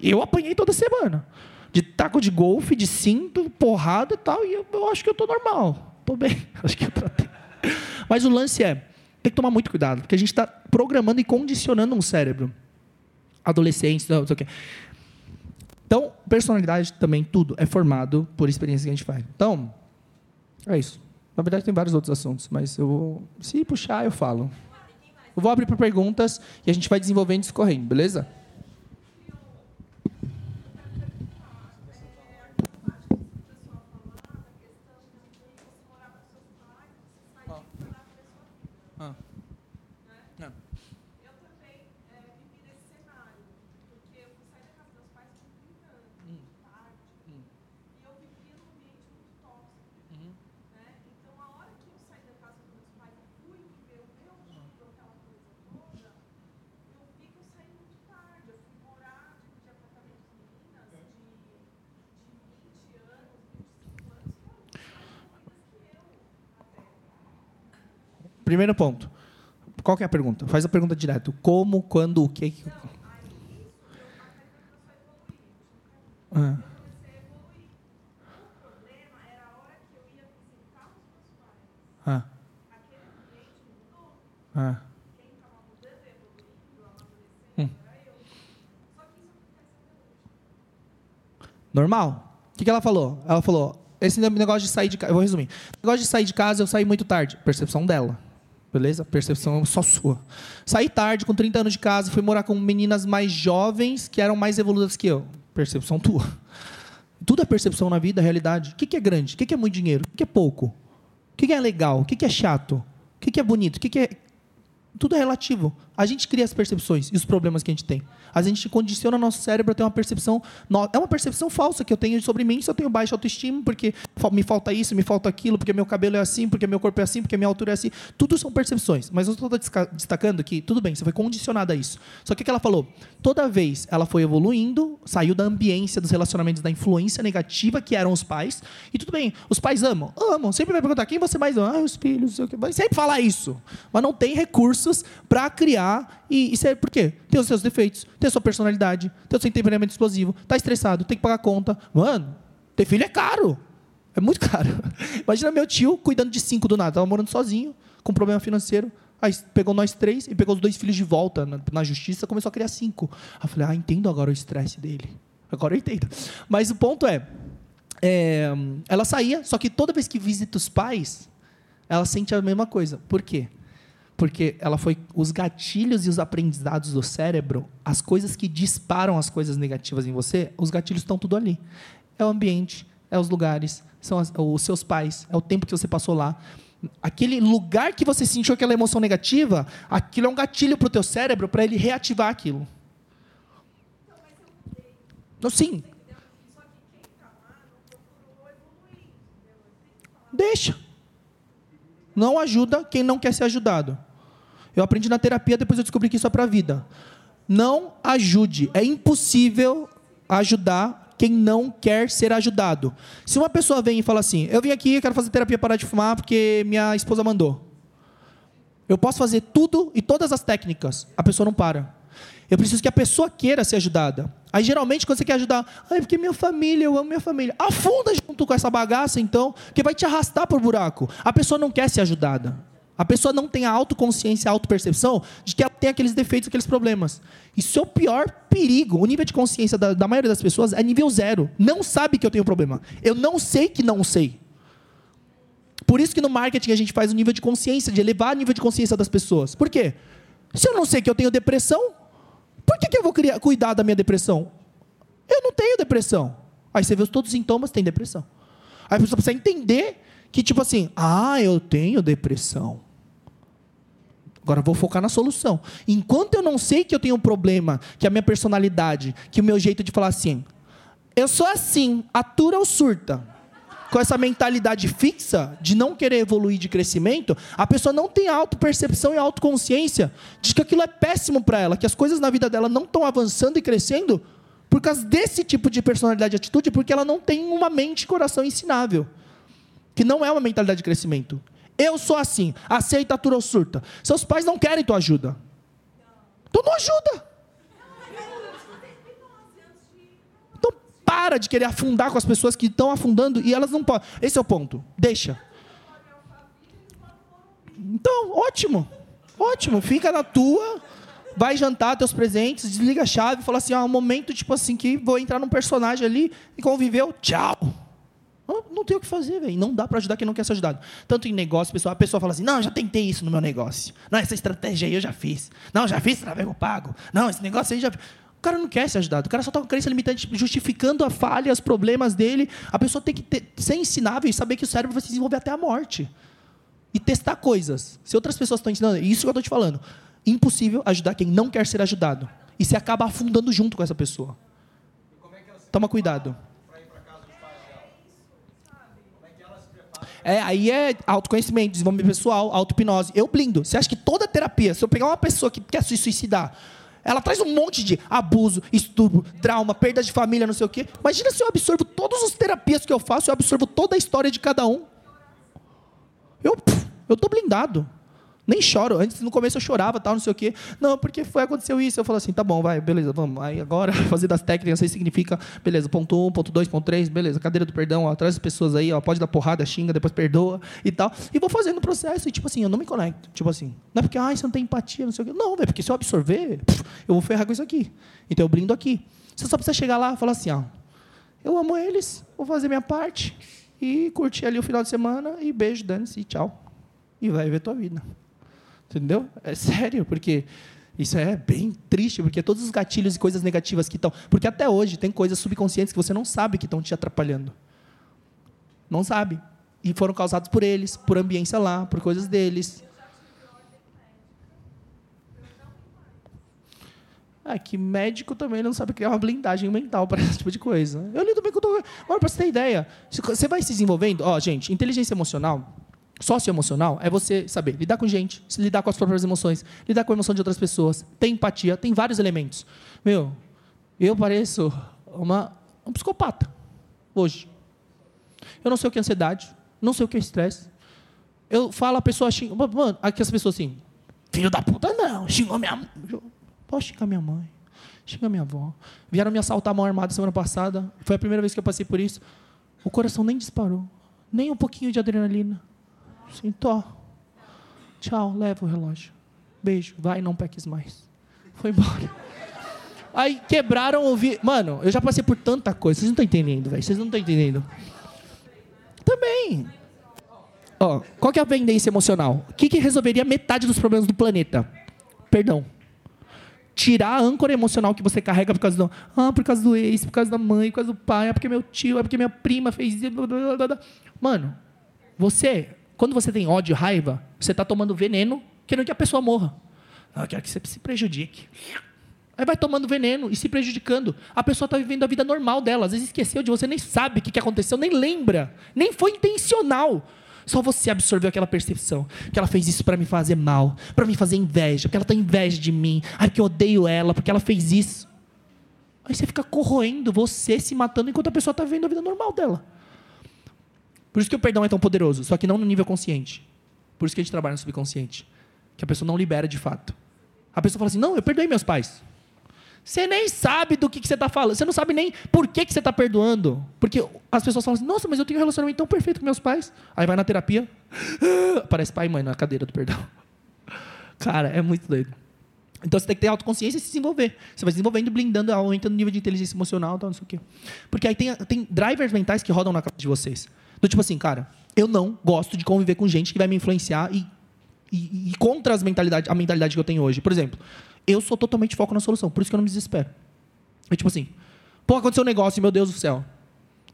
Eu apanhei toda semana de taco de golfe, de cinto, porrada e tal, e eu, eu acho que eu estou normal. Estou bem, acho que eu tratei. Mas o lance é, tem que tomar muito cuidado, porque a gente está programando e condicionando um cérebro. Adolescentes, não sei o quê. Então, personalidade também, tudo é formado por experiências que a gente faz. Então, é isso. Na verdade, tem vários outros assuntos, mas eu vou, se puxar, eu falo. Eu vou abrir para perguntas e a gente vai desenvolvendo e discorrendo, beleza? Primeiro ponto. Qual que é a pergunta? Faz a pergunta direto. Como, quando, o que? Ah. Ah. Ah. Hum. Normal. O que, ela falou? Ela falou: esse negócio de sair de casa. Eu vou resumir. Negócio de sair de casa, eu saí muito tarde. Percepção dela. Beleza? Percepção só sua. Saí tarde, com 30 anos de casa, fui morar com meninas mais jovens que eram mais evoluídas que eu. Percepção tua. Tudo é percepção na vida, realidade. O que é grande? O que é muito dinheiro? O que é pouco? O que é legal? O que é chato? O que é bonito? O que é. Tudo é relativo. A gente cria as percepções e os problemas que a gente tem. A gente condiciona nosso cérebro a ter uma percepção. É uma percepção falsa que eu tenho sobre mim se eu tenho baixa autoestima, porque me falta isso, me falta aquilo, porque meu cabelo é assim, porque meu corpo é assim, porque minha altura é assim. Tudo são percepções. Mas eu estou destacando que, tudo bem, você foi condicionada a isso. Só que o que ela falou? Toda vez ela foi evoluindo, saiu da ambiência, dos relacionamentos, da influência negativa que eram os pais. E tudo bem, os pais amam? Amam. Sempre vai perguntar quem você mais ama? Ah, os filhos. Vai sempre falar isso. Mas não tem recursos para criar e isso é por quê? Tem os seus defeitos, tem a sua personalidade, tem o seu temperamento explosivo, tá estressado, tem que pagar conta. Mano, ter filho é caro. É muito caro. Imagina meu tio cuidando de cinco do nada. Tava morando sozinho, com problema financeiro. Aí pegou nós três e pegou os dois filhos de volta na, na justiça começou a criar cinco. Aí eu falei, ah, entendo agora o estresse dele. Agora eu entendo. Mas o ponto é, é, ela saía, só que toda vez que visita os pais, ela sente a mesma coisa. Por quê? Porque ela foi os gatilhos e os aprendizados do cérebro, as coisas que disparam as coisas negativas em você, os gatilhos estão tudo ali. É o ambiente, é os lugares, são as, os seus pais, é o tempo que você passou lá. Aquele lugar que você sentiu aquela emoção negativa, aquilo é um gatilho para o teu cérebro para ele reativar aquilo. Então, sim. Deixa. Não ajuda quem não quer ser ajudado. Eu aprendi na terapia, depois eu descobri que isso é para a vida. Não ajude. É impossível ajudar quem não quer ser ajudado. Se uma pessoa vem e fala assim: Eu vim aqui, quero fazer terapia parar de fumar porque minha esposa mandou. Eu posso fazer tudo e todas as técnicas. A pessoa não para. Eu preciso que a pessoa queira ser ajudada. Aí geralmente quando você quer ajudar, ai, porque minha família, eu amo minha família. Afunda junto com essa bagaça então, que vai te arrastar por buraco. A pessoa não quer ser ajudada. A pessoa não tem a autoconsciência, a autopercepção de que ela tem aqueles defeitos, aqueles problemas. Isso é o pior perigo. O nível de consciência da, da maioria das pessoas é nível zero. Não sabe que eu tenho problema. Eu não sei que não sei. Por isso que no marketing a gente faz o nível de consciência, de elevar o nível de consciência das pessoas. Por quê? Se eu não sei que eu tenho depressão, por que, que eu vou criar, cuidar da minha depressão? Eu não tenho depressão. Aí você vê todos os sintomas, tem depressão. Aí a pessoa precisa entender que, tipo assim, ah, eu tenho depressão. Agora vou focar na solução. Enquanto eu não sei que eu tenho um problema, que a minha personalidade, que o meu jeito de falar assim, eu sou assim, atura ou surta? Com essa mentalidade fixa de não querer evoluir de crescimento, a pessoa não tem autopercepção e autoconsciência de que aquilo é péssimo para ela, que as coisas na vida dela não estão avançando e crescendo por causa desse tipo de personalidade e atitude, porque ela não tem uma mente e coração ensinável, que não é uma mentalidade de crescimento. Eu sou assim, aceita, atura ou surta. Seus pais não querem tua ajuda. Tu não ajuda. Então para de querer afundar com as pessoas que estão afundando e elas não podem. Esse é o ponto. Deixa. Então, ótimo. Ótimo. Fica na tua. Vai jantar teus presentes, desliga a chave fala assim: ah, um momento tipo assim que vou entrar num personagem ali e conviveu. Tchau. Não, tem o que fazer, velho. Não dá para ajudar quem não quer ser ajudado. Tanto em negócio, pessoal, a pessoa fala assim: não, já tentei isso no meu negócio. Não, essa estratégia aí eu já fiz. Não, já fiz travego pago. Não, esse negócio aí já. O cara não quer ser ajudado. O cara só está com crença limitante, justificando a falha, os problemas dele. A pessoa tem que ter, ser ensinável e saber que o cérebro vai se desenvolver até a morte. E testar coisas. Se outras pessoas estão ensinando, isso que eu estou te falando. Impossível ajudar quem não quer ser ajudado. E você acaba afundando junto com essa pessoa. Toma cuidado. É, aí é autoconhecimento, desenvolvimento pessoal, auto-hipnose. Eu blindo. Você acha que toda terapia, se eu pegar uma pessoa que quer se suicidar, ela traz um monte de abuso, estupro, trauma, perda de família, não sei o quê. Imagina se eu absorvo todas as terapias que eu faço, eu absorvo toda a história de cada um. Eu, eu tô blindado. Nem choro. Antes, no começo eu chorava, tal, não sei o quê. Não, porque foi, aconteceu isso. Eu falo assim, tá bom, vai, beleza, vamos. Aí agora, fazer das técnicas, aí significa, beleza, ponto 1, um, ponto 2, ponto 3, beleza, cadeira do perdão, ó, traz as pessoas aí, ó, pode dar porrada, xinga, depois perdoa e tal. E vou fazendo o processo e, tipo assim, eu não me conecto. Tipo assim, não é porque, ah, você não tem empatia, não sei o quê. Não, velho, porque se eu absorver, eu vou ferrar com isso aqui. Então eu brindo aqui. Você só precisa chegar lá e falar assim, ó, eu amo eles, vou fazer minha parte e curtir ali o final de semana e beijo, dane-se tchau. E vai ver tua vida. Entendeu? É sério, porque isso é bem triste, porque todos os gatilhos e coisas negativas que estão. Porque até hoje tem coisas subconscientes que você não sabe que estão te atrapalhando. Não sabe. E foram causados por eles, por ambiência lá, por coisas deles. É que médico também não sabe criar uma blindagem mental para esse tipo de coisa. Eu lido bem com. Olha, para você ter ideia. Você vai se desenvolvendo. Ó, gente, inteligência emocional Socioemocional é você saber lidar com gente, lidar com as próprias emoções, lidar com a emoção de outras pessoas, ter empatia, tem vários elementos. Meu, eu pareço uma, um psicopata hoje. Eu não sei o que é ansiedade, não sei o que é estresse. Eu falo, a pessoa xinga. Mano, aqui as pessoas assim, filho da puta, não, xingou minha mãe. Posso xingar minha mãe, xingar minha avó. Vieram me assaltar a mão armada semana passada, foi a primeira vez que eu passei por isso. O coração nem disparou, nem um pouquinho de adrenalina. Sim, tô. Tchau, leva o relógio. Beijo, vai, não peques mais. Foi embora. Aí quebraram o vi... Mano, eu já passei por tanta coisa. Vocês não estão entendendo, velho. Vocês não estão entendendo. Também. Ó, qual que é a pendência emocional? O que, que resolveria metade dos problemas do planeta? Perdão. Tirar a âncora emocional que você carrega por causa do. Ah, por causa do ex, por causa da mãe, por causa do pai, é porque meu tio, é porque minha prima fez. Mano, você quando você tem ódio e raiva, você está tomando veneno querendo que a pessoa morra. Ah, eu quero que você se prejudique. Aí vai tomando veneno e se prejudicando. A pessoa está vivendo a vida normal dela. Às vezes esqueceu de você, nem sabe o que aconteceu, nem lembra. Nem foi intencional. Só você absorveu aquela percepção. Que ela fez isso para me fazer mal, para me fazer inveja, porque ela tem inveja de mim. Ai, que eu odeio ela, porque ela fez isso. Aí você fica corroendo, você se matando enquanto a pessoa está vivendo a vida normal dela. Por isso que o perdão é tão poderoso, só que não no nível consciente. Por isso que a gente trabalha no subconsciente. Que a pessoa não libera de fato. A pessoa fala assim: não, eu perdoei meus pais. Você nem sabe do que, você está falando. Você não sabe nem por que, que você está perdoando. Porque as pessoas falam assim: nossa, mas eu tenho um relacionamento tão perfeito com meus pais. Aí vai na terapia, aparece pai e mãe na cadeira do perdão. Cara, é muito doido. Então você tem que ter autoconsciência e se desenvolver. Você vai desenvolvendo, blindando, aumentando o nível de inteligência emocional, tal, não sei o quê. Porque aí tem, tem drivers mentais que rodam na cabeça de vocês. Do tipo assim, cara, eu não gosto de conviver com gente que vai me influenciar e, e, e contra as mentalidade, a mentalidade que eu tenho hoje. Por exemplo, eu sou totalmente foco na solução, por isso que eu não me desespero. É tipo assim, pô, aconteceu um negócio, meu Deus do céu.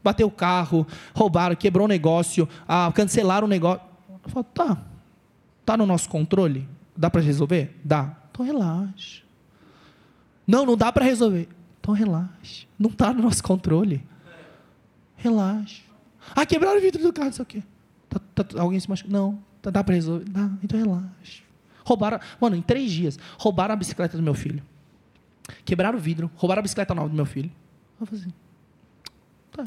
Bateu o carro, roubaram, quebrou o negócio, ah, cancelaram o negócio. Eu falo, tá, tá no nosso controle? Dá para resolver? Dá. Então relaxa. Não, não dá para resolver. Então relaxa. Não está no nosso controle. Relaxa. Ah, quebraram o vidro do carro, não sei o quê. Tá, tá, alguém se machucou? Não. Tá, dá para resolver? Dá. Então relaxa. Roubaram. Mano, em três dias, roubaram a bicicleta do meu filho. Quebraram o vidro, roubaram a bicicleta nova do meu filho. Eu falei assim. Tá.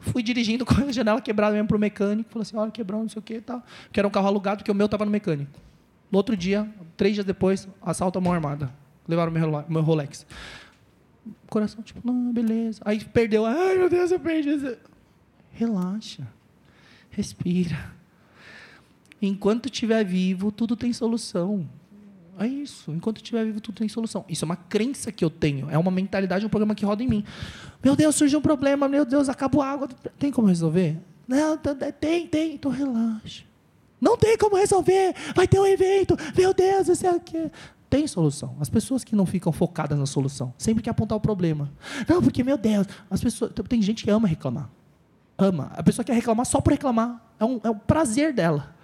Fui dirigindo com a janela quebrada mesmo pro mecânico. Falei assim: olha, quebrou, não sei o quê e tal. Que era um carro alugado, porque o meu estava no mecânico. No outro dia, três dias depois, assalto à mão armada. Levaram meu, meu Rolex. Coração, tipo, não, beleza. Aí perdeu. Ai, meu Deus, eu perdi. Relaxa. Respira. Enquanto estiver vivo, tudo tem solução. É isso. Enquanto estiver vivo, tudo tem solução. Isso é uma crença que eu tenho. É uma mentalidade, um programa que roda em mim. Meu Deus, surgiu um problema. Meu Deus, acabou a água. Tem como resolver? Não, tem, tem. Então relaxa. Não tem como resolver. Vai ter um evento. Meu Deus, isso é o quê? Tem solução. As pessoas que não ficam focadas na solução, sempre que apontar o problema. Não, porque, meu Deus, as pessoas. Tem gente que ama reclamar ama. A pessoa quer reclamar só por reclamar. É um, é um prazer dela.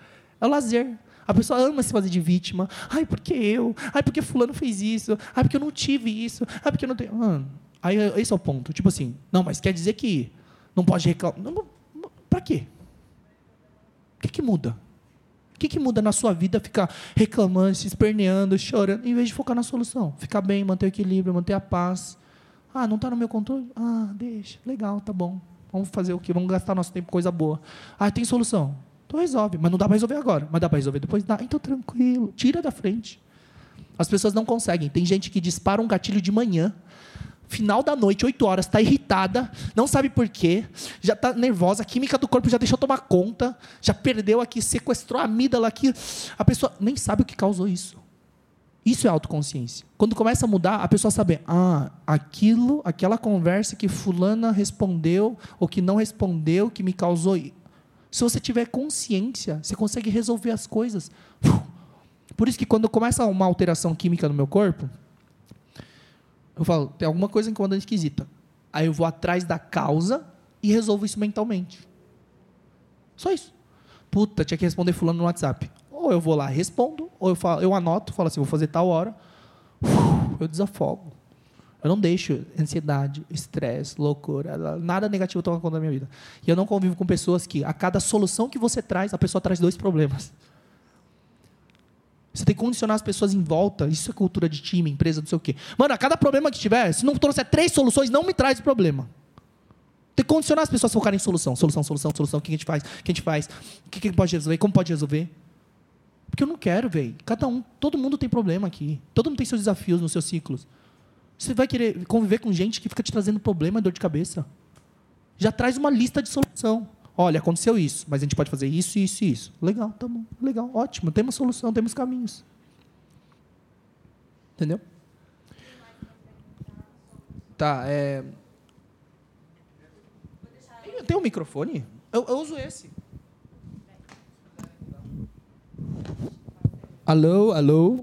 É o lazer. A pessoa ama se fazer de vítima. Ai, porque eu? Ai, porque fulano fez isso? Ai, porque eu não tive isso? Ai, porque eu não tenho. Mano, aí esse é o ponto. Tipo assim, não, mas quer dizer que não pode reclamar. Não, pra quê? O que, que muda? O que, que muda na sua vida ficar reclamando, se esperneando, chorando, em vez de focar na solução? Ficar bem, manter o equilíbrio, manter a paz. Ah, não está no meu controle? Ah, deixa. Legal, tá bom. Vamos fazer o quê? Vamos gastar nosso tempo com coisa boa. Ah, tem solução. Então resolve. Mas não dá para resolver agora. Mas dá para resolver depois? Dá. Então tranquilo. Tira da frente. As pessoas não conseguem. Tem gente que dispara um gatilho de manhã, final da noite, 8 horas, está irritada, não sabe por quê, já está nervosa, a química do corpo já deixou tomar conta, já perdeu aqui, sequestrou a amígdala aqui. A pessoa nem sabe o que causou isso. Isso é autoconsciência. Quando começa a mudar, a pessoa sabe, ah, aquilo, aquela conversa que fulana respondeu ou que não respondeu, que me causou. Se você tiver consciência, você consegue resolver as coisas. Por isso que quando começa uma alteração química no meu corpo, eu falo, tem alguma coisa incomodando esquisita. Aí eu vou atrás da causa e resolvo isso mentalmente. Só isso. Puta, tinha que responder fulano no WhatsApp. Ou eu vou lá, respondo, ou eu, falo, eu anoto, falo assim, vou fazer tal hora. Eu desafogo. Eu não deixo ansiedade, estresse, loucura, nada negativo tomar conta da minha vida. E eu não convivo com pessoas que, a cada solução que você traz, a pessoa traz dois problemas. Você tem que condicionar as pessoas em volta. Isso é cultura de time, empresa, não sei o quê. Mano, a cada problema que tiver, se não trouxer três soluções, não me traz problema. Tem que condicionar as pessoas a focarem em solução. Solução, solução, solução. O que a gente faz? O que a gente faz? O que gente pode resolver? Como pode resolver? Porque eu não quero, velho. Cada um, todo mundo tem problema aqui. Todo mundo tem seus desafios nos seus ciclos. Você vai querer conviver com gente que fica te trazendo problema e dor de cabeça. Já traz uma lista de solução. Olha, aconteceu isso, mas a gente pode fazer isso, isso e isso. Legal, tá bom, legal, ótimo. Temos solução, temos caminhos. Entendeu? Tá, é. Tem um microfone? Eu, eu uso esse. Alô, alô.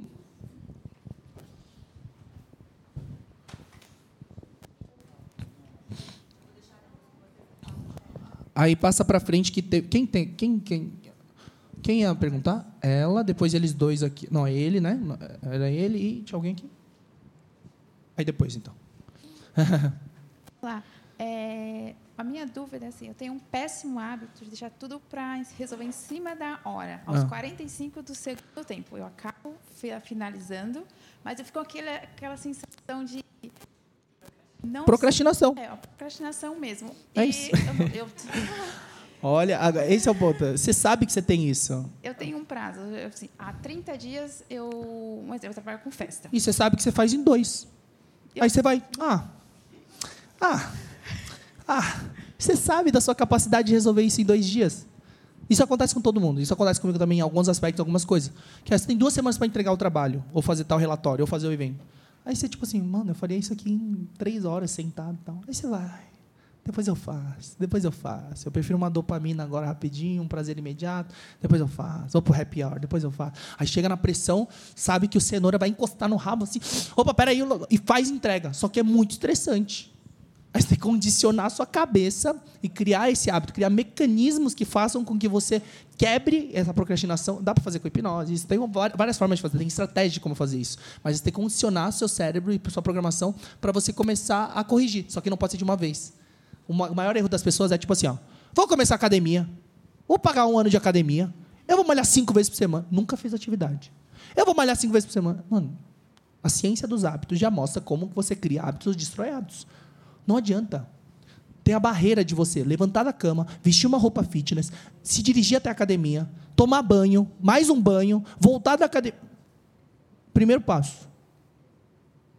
Aí passa para frente que quem tem quem quem quem ia perguntar? Ela, depois eles dois aqui. Não, é ele, né? Era ele e tinha alguém aqui. Aí depois, então. Olá. É, a minha dúvida é assim, eu tenho um péssimo hábito de deixar tudo para resolver em cima da hora, aos ah. 45 do segundo tempo. Eu acabo finalizando, mas eu fico com aquela, aquela sensação de não procrastinação. É, procrastinação mesmo. É isso. Eu, eu... Olha, esse é o ponto. Você sabe que você tem isso. Eu tenho um prazo. Eu, assim, há 30 dias eu, mas eu trabalho com festa. E você sabe que você faz em dois. Eu... Aí você vai, ah, ah, ah. Você sabe da sua capacidade de resolver isso em dois dias? Isso acontece com todo mundo. Isso acontece comigo também em alguns aspectos, algumas coisas. Que você tem duas semanas para entregar o trabalho, ou fazer tal relatório, ou fazer o evento. Aí você, tipo assim, mano, eu faria isso aqui em três horas sentado e tal. Aí você vai, depois eu faço, depois eu faço. Eu prefiro uma dopamina agora rapidinho, um prazer imediato, depois eu faço. Vou pro happy hour, depois eu faço. Aí chega na pressão, sabe que o cenoura vai encostar no rabo assim, opa, peraí, e faz entrega. Só que é muito estressante. Aí você condicionar a sua cabeça e criar esse hábito, criar mecanismos que façam com que você quebre essa procrastinação. Dá para fazer com hipnose, tem várias formas de fazer, tem estratégia de como fazer isso. Mas você tem que condicionar seu cérebro e sua programação para você começar a corrigir. Só que não pode ser de uma vez. O maior erro das pessoas é tipo assim: ó, vou começar a academia, vou pagar um ano de academia, eu vou malhar cinco vezes por semana. Nunca fez atividade. Eu vou malhar cinco vezes por semana. Mano, a ciência dos hábitos já mostra como você cria hábitos destrói hábitos. Não adianta. Tem a barreira de você levantar da cama, vestir uma roupa fitness, se dirigir até a academia, tomar banho, mais um banho, voltar da academia. Primeiro passo.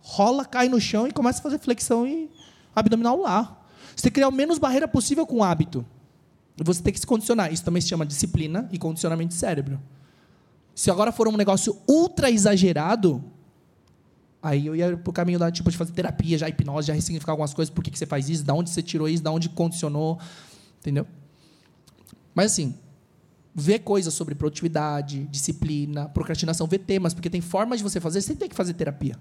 Rola, cai no chão e começa a fazer flexão e abdominal lá. Você criar o menos barreira possível com o hábito. Você tem que se condicionar. Isso também se chama disciplina e condicionamento de cérebro. Se agora for um negócio ultra exagerado, Aí eu ia pro caminho da tipo de fazer terapia, já hipnose, já ressignificar algumas coisas, por que, que você faz isso, da onde você tirou isso, da onde condicionou, entendeu? Mas assim, ver coisas sobre produtividade, disciplina, procrastinação, ver temas, porque tem formas de você fazer, você tem que fazer terapia.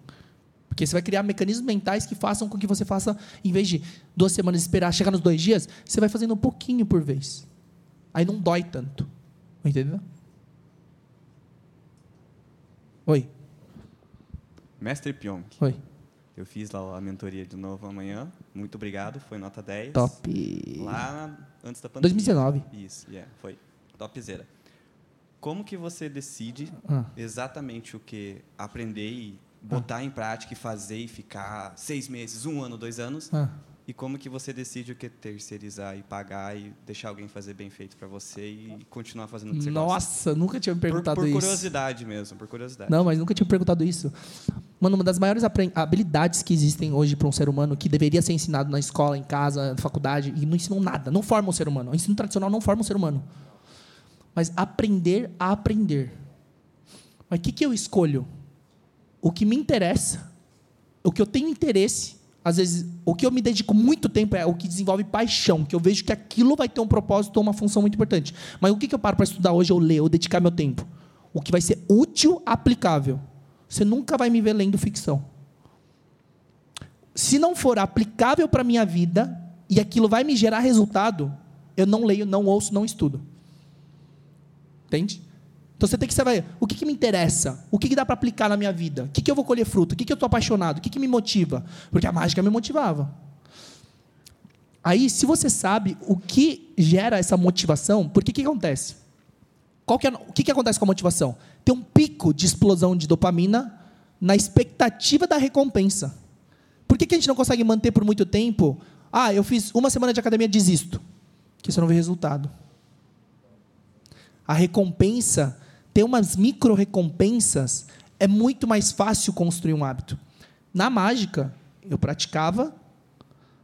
Porque você vai criar mecanismos mentais que façam com que você faça, em vez de duas semanas esperar chegar nos dois dias, você vai fazendo um pouquinho por vez. Aí não dói tanto. Entendeu? Oi. Mestre Pionk. Oi. Eu fiz lá a mentoria de novo amanhã. Muito obrigado, foi nota 10. Top. Lá antes da pandemia. 2019. Isso, yeah, foi topzera. Como que você decide ah. exatamente o que aprender e botar ah. em prática e fazer e ficar seis meses, um ano, dois anos, ah. E como que você decide o que terceirizar e pagar e deixar alguém fazer bem feito para você e continuar fazendo o que você Nossa, gosta? nunca tinha me perguntado por, por isso. Por curiosidade mesmo, por curiosidade. Não, mas nunca tinha me perguntado isso. Mano, uma das maiores habilidades que existem hoje para um ser humano, que deveria ser ensinado na escola, em casa, na faculdade, e não ensinam nada, não forma um ser humano. O ensino tradicional não forma um ser humano. Mas aprender a aprender. Mas o que, que eu escolho? O que me interessa, o que eu tenho interesse, às vezes, o que eu me dedico muito tempo é o que desenvolve paixão, que eu vejo que aquilo vai ter um propósito ou uma função muito importante. Mas o que, eu paro para estudar hoje ou ler, ou dedicar meu tempo? O que vai ser útil, aplicável. Você nunca vai me ver lendo ficção. Se não for aplicável para a minha vida e aquilo vai me gerar resultado, eu não leio, não ouço, não estudo. Entende? Então você tem que saber o que, que me interessa, o que, que dá para aplicar na minha vida, o que, que eu vou colher fruto, o que, que eu estou apaixonado, o que, que me motiva. Porque a mágica me motivava. Aí, se você sabe o que gera essa motivação, por que que acontece? Que é, o que, que acontece com a motivação? Tem um pico de explosão de dopamina na expectativa da recompensa. Por que, que a gente não consegue manter por muito tempo? Ah, eu fiz uma semana de academia, desisto. Porque você não vê resultado. A recompensa, ter umas micro recompensas, é muito mais fácil construir um hábito. Na mágica, eu praticava,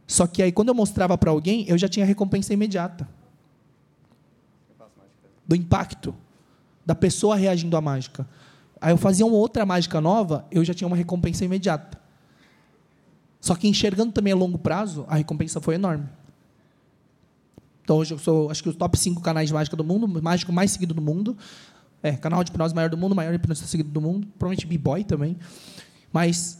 só que aí quando eu mostrava para alguém, eu já tinha recompensa imediata do impacto da pessoa reagindo à mágica. Aí eu fazia uma outra mágica nova, eu já tinha uma recompensa imediata. Só que enxergando também a longo prazo, a recompensa foi enorme. Então hoje eu sou, acho que os top 5 canais de mágica do mundo, mágico mais seguido do mundo. É, canal de hipnose maior do mundo, maior hipnose seguido do mundo, provavelmente B-boy também. Mas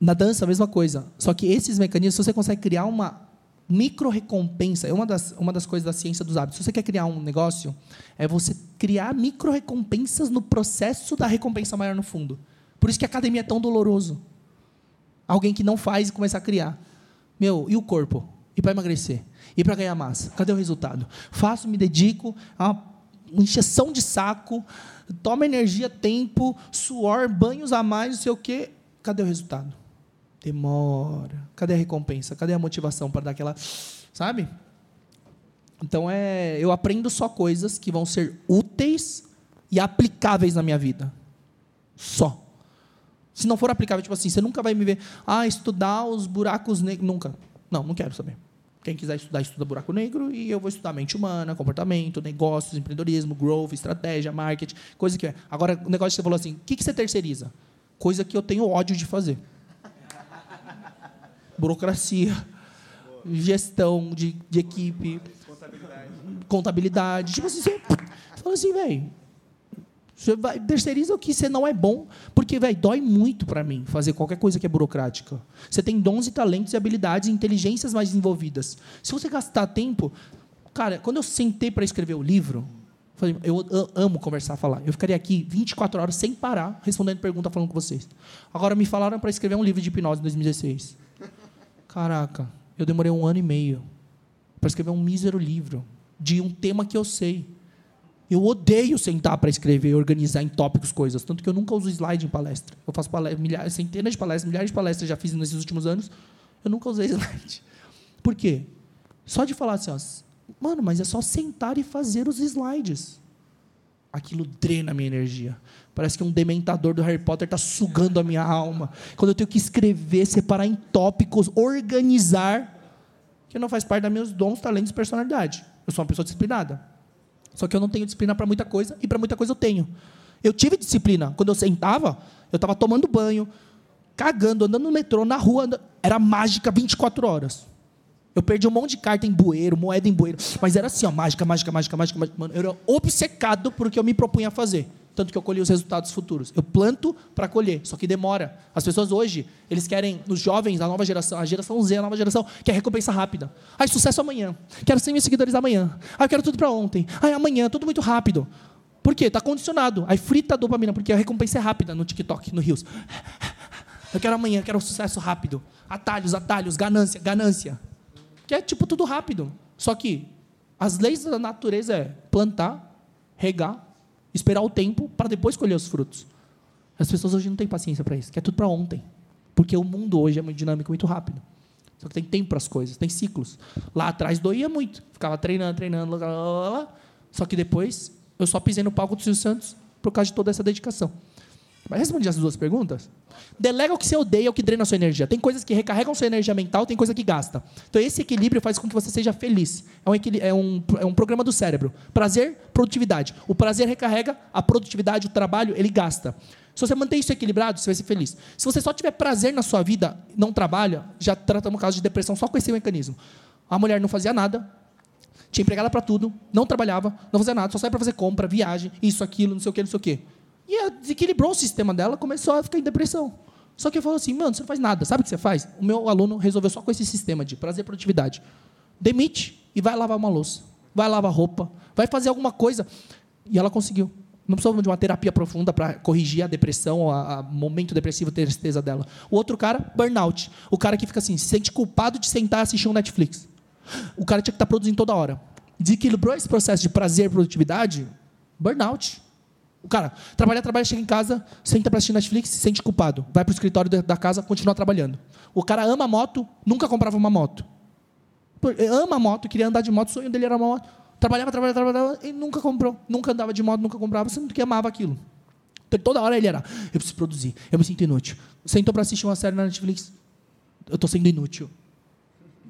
na dança a mesma coisa. Só que esses mecanismos você consegue criar uma micro recompensa é uma das, uma das coisas da ciência dos hábitos. Se você quer criar um negócio, é você criar micro recompensas no processo da recompensa maior no fundo. Por isso que a academia é tão doloroso. Alguém que não faz e começar a criar. Meu, e o corpo? E para emagrecer? E para ganhar massa? Cadê o resultado? Faço, me dedico a injeção de saco, toma energia, tempo, suor, banhos a mais, não sei o quê. Cadê o resultado? Demora. Cadê a recompensa? Cadê a motivação para dar aquela. Sabe? Então é, eu aprendo só coisas que vão ser úteis e aplicáveis na minha vida. Só. Se não for aplicável, tipo assim, você nunca vai me ver, ah, estudar os buracos negros. Nunca. Não, não quero saber. Quem quiser estudar, estuda buraco negro e eu vou estudar mente humana, comportamento, negócios, empreendedorismo, growth, estratégia, marketing, coisa que é. Agora, o negócio que você falou assim, o que, que você terceiriza? Coisa que eu tenho ódio de fazer burocracia, gestão de, de equipe, contabilidade. contabilidade. Tipo assim, você, fala assim, velho, você vai, terceiriza o que você não é bom, porque, velho, dói muito para mim fazer qualquer coisa que é burocrática. Você tem dons e talentos e habilidades e inteligências mais desenvolvidas. Se você gastar tempo... Cara, quando eu sentei para escrever o livro, eu amo conversar, falar. Eu ficaria aqui 24 horas sem parar, respondendo pergunta, falando com vocês. Agora, me falaram para escrever um livro de hipnose em 2016. Caraca, eu demorei um ano e meio para escrever um mísero livro de um tema que eu sei. Eu odeio sentar para escrever, organizar em tópicos coisas, tanto que eu nunca uso slide em palestra. Eu faço palestra, milhares, centenas de palestras, milhares de palestras já fiz nesses últimos anos. Eu nunca usei slide. Por quê? Só de falar assim, ó, mano, mas é só sentar e fazer os slides. Aquilo drena a minha energia. Parece que um dementador do Harry Potter está sugando a minha alma. Quando eu tenho que escrever, separar em tópicos, organizar, que não faz parte dos meus dons, talentos e personalidade. Eu sou uma pessoa disciplinada. Só que eu não tenho disciplina para muita coisa e para muita coisa eu tenho. Eu tive disciplina. Quando eu sentava, eu estava tomando banho, cagando, andando no metrô, na rua. Andando... Era mágica 24 horas. Eu perdi um monte de carta em bueiro, moeda em bueiro. Mas era assim, ó, mágica, mágica, mágica, mágica. mágica. Mano, eu era obcecado por que eu me propunha a fazer tanto que eu colhi os resultados futuros. Eu planto para colher, só que demora. As pessoas hoje, eles querem, os jovens, a nova geração, a geração Z, a nova geração, quer recompensa rápida. Ai, sucesso amanhã. Quero 100 mil seguidores amanhã. Ai, eu quero tudo para ontem. Ai, amanhã, tudo muito rápido. Por quê? Está condicionado. Aí frita a dopamina, porque a recompensa é rápida no TikTok, no Rios. Eu quero amanhã, eu quero sucesso rápido. Atalhos, atalhos, ganância, ganância. Que é tipo tudo rápido. Só que as leis da natureza é plantar, regar, esperar o tempo para depois colher os frutos. As pessoas hoje não têm paciência para isso, quer tudo para ontem. Porque o mundo hoje é muito dinâmico, muito rápido. Só que tem tempo para as coisas, tem ciclos. Lá atrás doía muito. Ficava treinando, treinando, só que depois eu só pisei no palco do Silvio Santos por causa de toda essa dedicação. Mas respondi as duas perguntas? Delega o que você odeia, o que drena a sua energia. Tem coisas que recarregam sua energia mental, tem coisa que gasta. Então, esse equilíbrio faz com que você seja feliz. É um, é um, é um programa do cérebro. Prazer, produtividade. O prazer recarrega, a produtividade, o trabalho, ele gasta. Se você manter isso equilibrado, você vai ser feliz. Se você só tiver prazer na sua vida, não trabalha, já tratamos caso de depressão só com esse mecanismo. A mulher não fazia nada, tinha empregada para tudo, não trabalhava, não fazia nada, só saía para fazer compra, viagem, isso, aquilo, não sei o que, não sei o que. E desequilibrou o sistema dela, começou a ficar em depressão. Só que eu falo assim, mano, você não faz nada. Sabe o que você faz? O meu aluno resolveu só com esse sistema de prazer e produtividade. Demite e vai lavar uma louça. Vai lavar roupa. Vai fazer alguma coisa. E ela conseguiu. Não precisava de uma terapia profunda para corrigir a depressão, o momento depressivo, tristeza dela. O outro cara, burnout. O cara que fica assim, se sente culpado de sentar e assistir um Netflix. O cara tinha que estar tá produzindo toda hora. Desequilibrou esse processo de prazer e produtividade, burnout. O cara trabalha, trabalha, chega em casa, senta para assistir Netflix, se sente culpado. Vai para o escritório da casa, continua trabalhando. O cara ama moto, nunca comprava uma moto. Ama moto, queria andar de moto, o sonho dele era uma moto. Trabalhava, trabalhava, trabalhava e nunca comprou. Nunca andava de moto, nunca comprava, sendo que amava aquilo. Então, toda hora ele era, eu preciso produzir, eu me sinto inútil. Sentou para assistir uma série na Netflix, eu estou sendo inútil.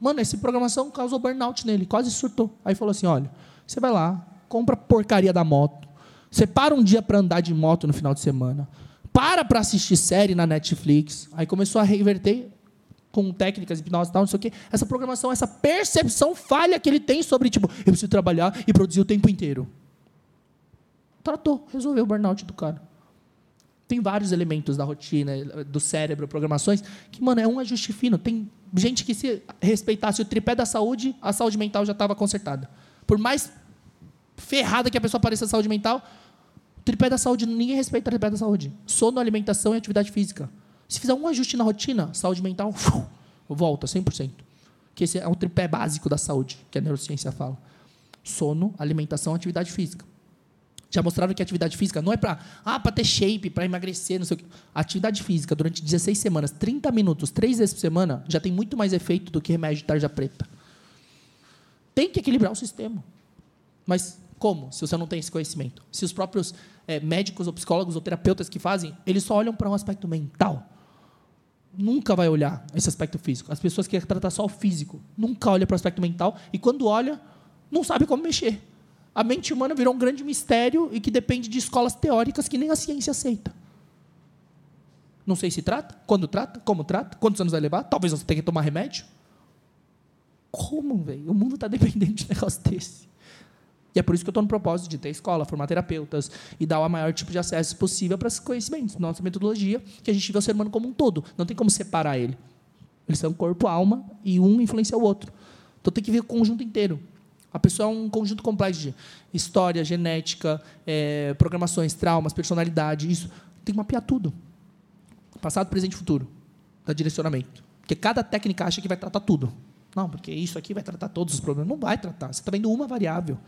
Mano, essa programação causou burnout nele, quase surtou. Aí falou assim: olha, você vai lá, compra a porcaria da moto, você para um dia para andar de moto no final de semana, para para assistir série na Netflix. Aí começou a reverter com técnicas, hipnose e tal, não sei o quê. Essa programação, essa percepção falha que ele tem sobre, tipo, eu preciso trabalhar e produzir o tempo inteiro. Tratou, resolveu o burnout do cara. Tem vários elementos da rotina, do cérebro, programações, que, mano, é um ajuste fino. Tem gente que se respeitasse o tripé da saúde, a saúde mental já estava consertada. Por mais ferrada que a pessoa pareça saúde mental, tripé da saúde, ninguém respeita o tripé da saúde. Sono, alimentação e atividade física. Se fizer um ajuste na rotina, saúde mental, volta 100%. Que esse é o tripé básico da saúde, que a neurociência fala. Sono, alimentação, atividade física. Já mostraram que a atividade física não é para ah, ter shape, para emagrecer, não sei o quê. atividade física durante 16 semanas, 30 minutos, três vezes por semana, já tem muito mais efeito do que remédio de tarja preta. Tem que equilibrar o sistema. Mas como, se você não tem esse conhecimento? Se os próprios é, médicos ou psicólogos ou terapeutas que fazem, eles só olham para um aspecto mental. Nunca vai olhar esse aspecto físico. As pessoas que querem tratar só o físico, nunca olham para o aspecto mental e quando olha, não sabe como mexer. A mente humana virou um grande mistério e que depende de escolas teóricas que nem a ciência aceita. Não sei se trata, quando trata, como trata, quantos anos vai levar. Talvez você tenha que tomar remédio. Como, velho? O mundo está dependente de um negócio desse. E é por isso que eu estou no propósito de ter escola, formar terapeutas e dar o maior tipo de acesso possível para esses conhecimentos. Nossa metodologia, que a gente vê o ser humano como um todo. Não tem como separar ele. Eles são corpo, alma e um influencia o outro. Então tem que ver o conjunto inteiro. A pessoa é um conjunto complexo de história, genética, é, programações, traumas, personalidade, isso. Tem que mapear tudo. Passado, presente e futuro. Dá direcionamento. Porque cada técnica acha que vai tratar tudo. Não, porque isso aqui vai tratar todos os problemas. Não vai tratar. Você está vendo uma variável.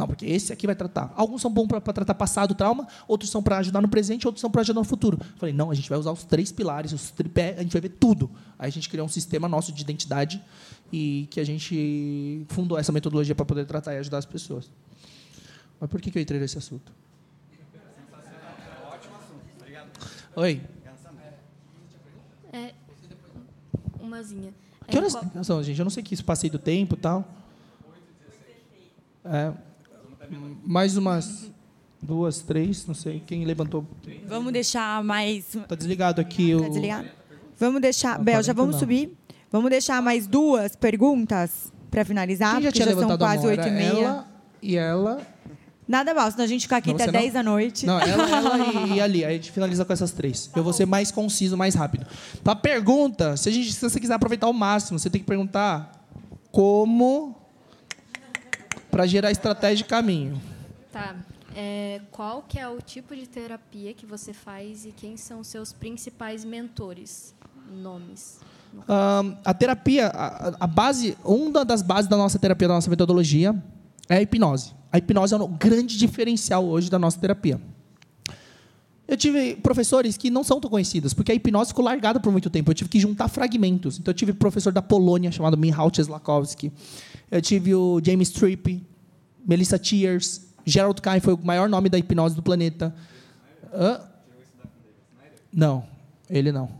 Não, porque esse aqui vai tratar. Alguns são bons para tratar passado, trauma, outros são para ajudar no presente, outros são para ajudar no futuro. Falei, não, a gente vai usar os três pilares, os tripé, a gente vai ver tudo. Aí a gente criou um sistema nosso de identidade e que a gente fundou essa metodologia para poder tratar e ajudar as pessoas. Mas por que, que eu entrei nesse assunto? Ótimo assunto. Obrigado. Oi. É, umazinha. Que horas é, são, gente? Eu não sei que isso passei do tempo e tal. É, mais umas duas, três, não sei. Quem levantou? Vamos deixar mais. Está desligado aqui. Está desligado? Vamos deixar. Bel, já vamos subir. Vamos deixar mais duas perguntas para finalizar, Quem já porque já são quase oito e meia. Ela e ela. Nada mal, senão a gente ficar aqui não, até 10 da noite. Não, ela, ela e, e, ali. Aí a gente finaliza com essas três. Eu vou ser mais conciso, mais rápido. Para pergunta, se, a gente, se você quiser aproveitar ao máximo, você tem que perguntar como para gerar estratégia de caminho. Tá. É, qual que é o tipo de terapia que você faz e quem são os seus principais mentores? Nomes a terapia, a, a, base, uma das bases da nossa terapia, da nossa metodologia, é a hipnose. A hipnose é um grande diferencial hoje da nossa terapia. Eu tive professores que não são tão conhecidos, porque a hipnose ficou largada por muito tempo. Eu tive que juntar fragmentos. Então, eu tive professor da Polônia, chamado Michał Czeslakowski. Eu tive o James Tripp, Melissa Tears, Gerald Kai foi o maior nome da hipnose do planeta. Hã? Não, ele não.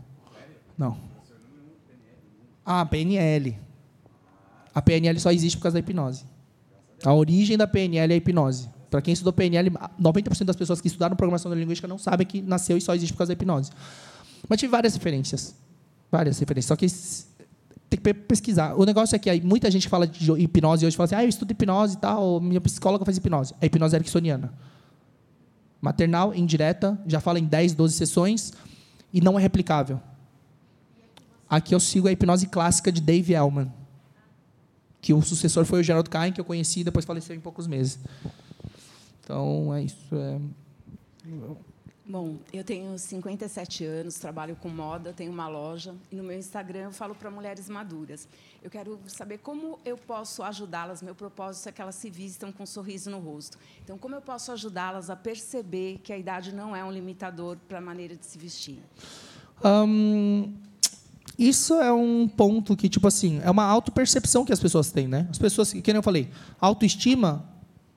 Não. Ah, PNL. A PNL só existe por causa da hipnose. A origem da PNL é a hipnose. Para quem estudou PNL, 90% das pessoas que estudaram programação neurolinguística não sabem que nasceu e só existe por causa da hipnose. Mas tive várias referências. Várias referências. Só que tem que pesquisar. O negócio é que muita gente fala de hipnose hoje fala assim: ah, eu estudo hipnose e tal, minha psicóloga faz hipnose. É hipnose ericksoniana. Maternal, indireta, já fala em 10, 12 sessões e não é replicável. Aqui eu sigo a hipnose clássica de Dave Elman, que o sucessor foi o Gerald Cain, que eu conheci e depois faleceu em poucos meses. Então, é isso. É... Bom, eu tenho 57 anos, trabalho com moda, tenho uma loja e no meu Instagram eu falo para mulheres maduras. Eu quero saber como eu posso ajudá-las. Meu propósito é que elas se vistam com um sorriso no rosto. Então, como eu posso ajudá-las a perceber que a idade não é um limitador para a maneira de se vestir? Isso é um ponto que, tipo assim, é uma autopercepção que as pessoas têm, né? As pessoas, que eu falei, autoestima,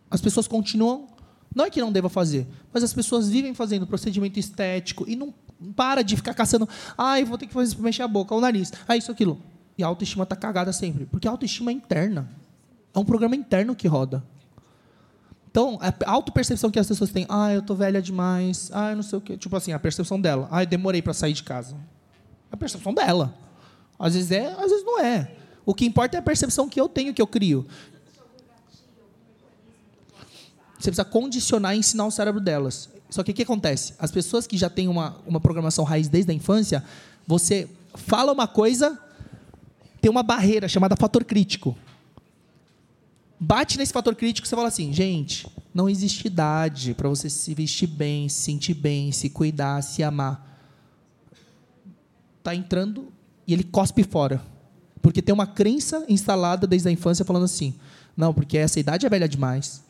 as pessoas continuam não é que não deva fazer, mas as pessoas vivem fazendo procedimento estético e não para de ficar caçando. Ah, vou ter que fazer, mexer a boca, o nariz. Ah, isso, aquilo. E a autoestima está cagada sempre. Porque a autoestima é interna. É um programa interno que roda. Então, a autopercepção que as pessoas têm, ah, eu tô velha demais, ah, eu não sei o quê. Tipo assim, a percepção dela, ah, eu demorei para sair de casa. A percepção dela. Às vezes é, às vezes não é. O que importa é a percepção que eu tenho, que eu crio. Você precisa condicionar e ensinar o cérebro delas. Só que o que acontece? As pessoas que já têm uma, uma programação raiz desde a infância, você fala uma coisa, tem uma barreira chamada fator crítico. Bate nesse fator crítico, você fala assim, gente, não existe idade para você se vestir bem, se sentir bem, se cuidar, se amar. Tá entrando e ele cospe fora. Porque tem uma crença instalada desde a infância falando assim: não, porque essa idade é velha demais.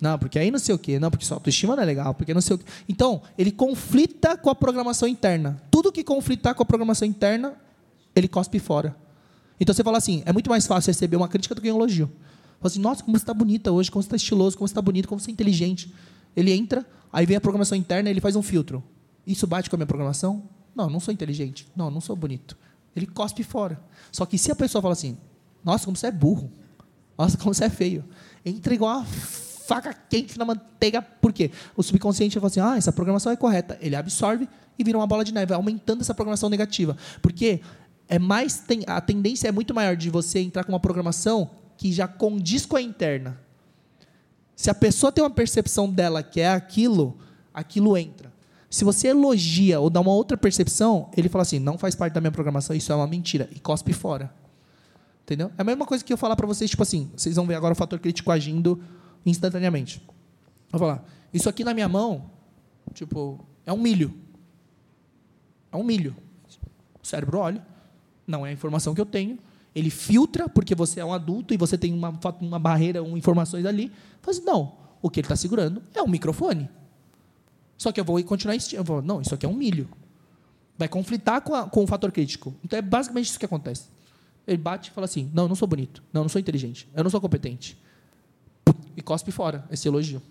Não, porque aí não sei o quê. Não, porque sua autoestima não é legal. Porque não sei o quê. Então, ele conflita com a programação interna. Tudo que conflitar com a programação interna, ele cospe fora. Então, você fala assim, é muito mais fácil receber uma crítica do que um elogio. Fala assim, nossa, como você está bonita hoje, como você está estiloso, como você está bonito, como você é inteligente. Ele entra, aí vem a programação interna ele faz um filtro. Isso bate com a minha programação? Não, não sou inteligente. Não, não sou bonito. Ele cospe fora. Só que se a pessoa fala assim, nossa, como você é burro. Nossa, como você é feio. Entra igual uma faca quente na manteiga. Por quê? O subconsciente fala assim: ah, essa programação é correta. Ele absorve e vira uma bola de neve, aumentando essa programação negativa. Porque é mais a tendência é muito maior de você entrar com uma programação que já condiz com a interna. Se a pessoa tem uma percepção dela que é aquilo, aquilo entra. Se você elogia ou dá uma outra percepção, ele fala assim: não faz parte da minha programação, isso é uma mentira, e cospe fora. Entendeu? É a mesma coisa que eu falar para vocês, tipo assim, vocês vão ver agora o fator crítico agindo instantaneamente. Vou falar, isso aqui na minha mão, tipo, é um milho. É um milho. O cérebro olha, não é a informação que eu tenho. Ele filtra, porque você é um adulto e você tem uma, uma barreira, um, informações ali. Faz, assim, não, o que ele está segurando é um microfone. Só que eu vou continuar insistindo. Vou, não, isso aqui é um milho. Vai conflitar com, a, com o fator crítico. Então é basicamente isso que acontece. Ele bate e fala assim: não, eu não sou bonito, não, eu não sou inteligente, eu não sou competente e cospe fora esse elogio.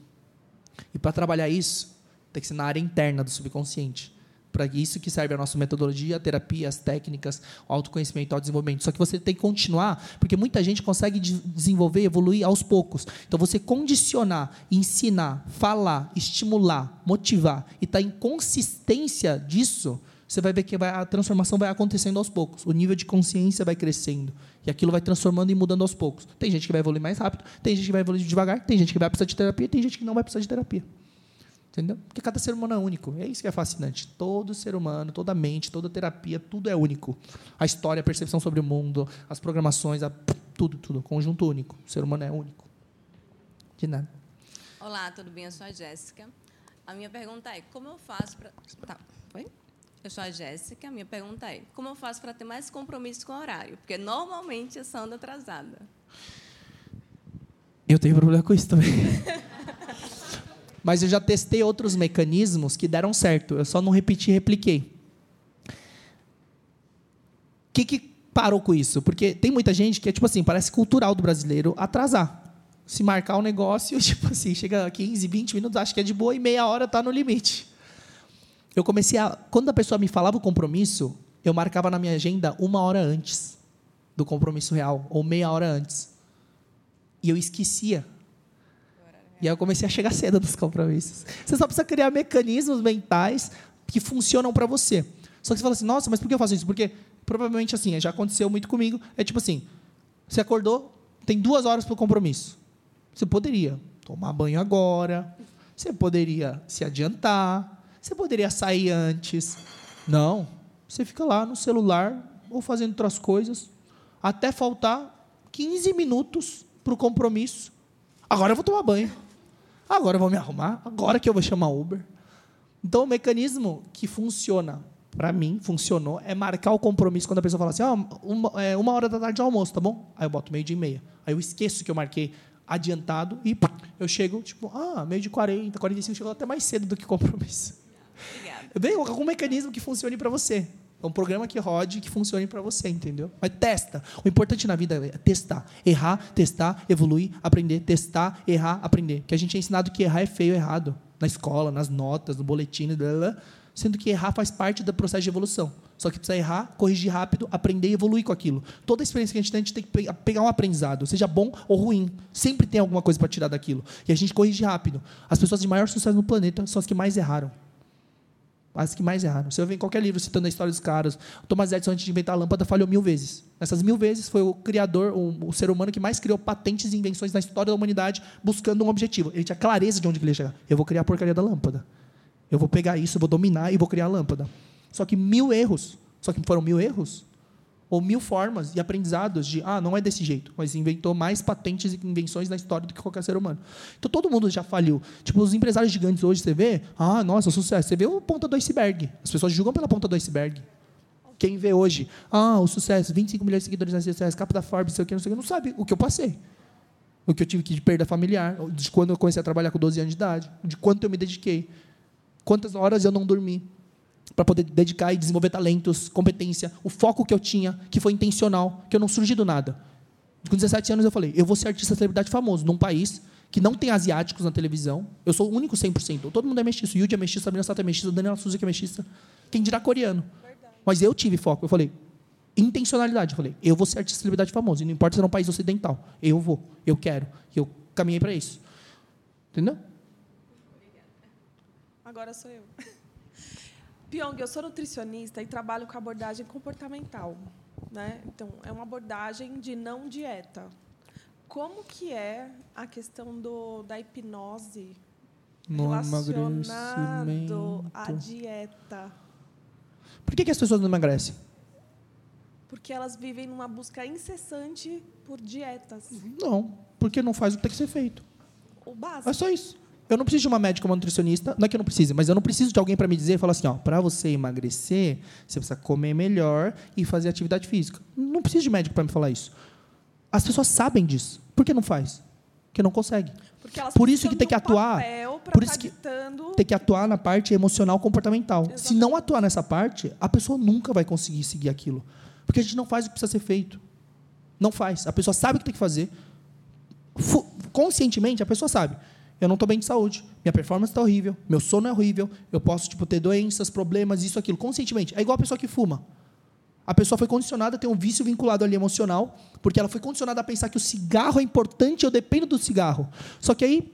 E para trabalhar isso, tem que ser na área interna do subconsciente. Para isso que serve a nossa metodologia, a terapia, as técnicas, autoconhecimento, o desenvolvimento. Só que você tem que continuar, porque muita gente consegue desenvolver, evoluir aos poucos. Então, você condicionar, ensinar, falar, estimular, motivar e estar tá em consistência disso, você vai ver que vai, a transformação vai acontecendo aos poucos. O nível de consciência vai crescendo. E aquilo vai transformando e mudando aos poucos. Tem gente que vai evoluir mais rápido, tem gente que vai evoluir devagar, tem gente que vai precisar de terapia, tem gente que não vai precisar de terapia. Entendeu? Porque cada ser humano é único. É isso que é fascinante. Todo ser humano, toda mente, toda terapia, tudo é único. A história, a percepção sobre o mundo, as programações, a, tudo, tudo. Conjunto único. O ser humano é único. De nada. Olá, tudo bem? Eu sou a Jéssica. A minha pergunta é: como eu faço para. Tá, foi? Eu sou a Jéssica. Minha pergunta é: como eu faço para ter mais compromisso com o horário? Porque normalmente eu só ando atrasada. Eu tenho problema com isso também. Mas eu já testei outros mecanismos que deram certo. Eu só não repeti e repliquei. O que, que parou com isso? Porque tem muita gente que é tipo assim, parece cultural do brasileiro atrasar. Se marcar um negócio, tipo assim, chega a 15, 20 minutos, acha que é de boa e meia hora está no limite. Eu comecei a. Quando a pessoa me falava o compromisso, eu marcava na minha agenda uma hora antes do compromisso real, ou meia hora antes. E eu esquecia. E aí eu comecei a chegar cedo dos compromissos. Você só precisa criar mecanismos mentais que funcionam para você. Só que você fala assim, nossa, mas por que eu faço isso? Porque provavelmente assim, já aconteceu muito comigo. É tipo assim, você acordou, tem duas horas para o compromisso. Você poderia tomar banho agora, você poderia se adiantar, você poderia sair antes. Não, você fica lá no celular ou fazendo outras coisas, até faltar 15 minutos para o compromisso. Agora eu vou tomar banho. Agora eu vou me arrumar. Agora que eu vou chamar Uber. Então, o mecanismo que funciona, para mim, funcionou, é marcar o compromisso quando a pessoa fala assim: ah, uma, é, uma hora da tarde de almoço, tá bom? Aí eu boto meio dia e meia. Aí eu esqueço que eu marquei adiantado e eu chego, tipo, ah, meio de 40, 45, chego até mais cedo do que compromisso. Obrigada. Algum mecanismo que funcione para você. É um programa que rode, que funcione para você, entendeu? Mas testa. O importante na vida é testar. Errar, testar, evoluir, aprender, testar, errar, aprender. Que a gente é ensinado que errar é feio, errado. Na escola, nas notas, no boletim, blá, blá, sendo que errar faz parte do processo de evolução. Só que precisa errar, corrigir rápido, aprender e evoluir com aquilo. Toda experiência que a gente tem, a gente tem que pegar um aprendizado, seja bom ou ruim. Sempre tem alguma coisa para tirar daquilo. E a gente corrige rápido. As pessoas de maior sucesso no planeta são as que mais erraram as que mais erraram. Você vê em qualquer livro citando a história dos caras. Thomas Edison, antes de inventar a lâmpada, falhou mil vezes. Essas mil vezes foi o criador, o, o, ser humano que mais criou patentes e invenções na história da humanidade, buscando um objetivo. Ele tinha clareza de onde ele ia chegar. Eu vou criar a porcaria da lâmpada. Eu vou pegar isso, vou dominar e vou criar a lâmpada. Só que mil erros. Só que foram mil erros ou mil formas e aprendizados de, ah, não é desse jeito, mas inventou mais patentes e invenções na história do que qualquer ser humano. Então todo mundo já faliu. Tipo, os empresários gigantes hoje, você vê, ah, nossa, sucesso. Você vê a ponta do iceberg. As pessoas julgam pela ponta do iceberg. Quem vê hoje, ah, o sucesso, 25 milhões de seguidores nas redes sociais, capa da Forbes, sei o que, não sei o que, não sabe o que eu passei. O que eu tive de perda familiar, de quando eu comecei a trabalhar com 12 anos de idade, de quanto eu me dediquei, quantas horas eu não dormi, para poder dedicar e desenvolver talentos, competência, o foco que eu tinha, que foi intencional, que eu não surgi do nada. Com 17 anos eu falei, eu vou ser artista celebridade famoso num país que não tem asiáticos na televisão. Eu sou o único 100%. Todo mundo é mestiço. Yuji é mestiço, Sabrina Sato é mestiça, Daniela Souza é mestiça. Quem dirá coreano. Mas eu tive foco. Eu falei, intencionalidade. Eu falei, eu vou ser artista celebridade famoso. E não importa se é um país ocidental. Eu vou. Eu quero. Eu caminhei para isso. Entendeu? Agora sou eu. Pyong, eu sou nutricionista e trabalho com abordagem comportamental. Né? Então, é uma abordagem de não dieta. Como que é a questão do, da hipnose no relacionado à dieta? Por que, que as pessoas não emagrecem? Porque elas vivem numa busca incessante por dietas. Não, porque não faz o que tem que ser feito. O básico. É só isso. Eu não preciso de uma médica, uma nutricionista. Não é que eu não precise, mas eu não preciso de alguém para me dizer, falar assim, ó, para você emagrecer, você precisa comer melhor e fazer atividade física. Não preciso de médico para me falar isso. As pessoas sabem disso. Por que não faz? Porque não consegue. por isso que tem que atuar. Por isso que tem que atuar na parte emocional comportamental. Exatamente. Se não atuar nessa parte, a pessoa nunca vai conseguir seguir aquilo. Porque a gente não faz o que precisa ser feito. Não faz. A pessoa sabe o que tem que fazer. Conscientemente, a pessoa sabe eu não estou bem de saúde, minha performance está horrível, meu sono é horrível, eu posso tipo, ter doenças, problemas, isso, aquilo, conscientemente. É igual a pessoa que fuma. A pessoa foi condicionada a ter um vício vinculado ali emocional, porque ela foi condicionada a pensar que o cigarro é importante, eu dependo do cigarro. Só que aí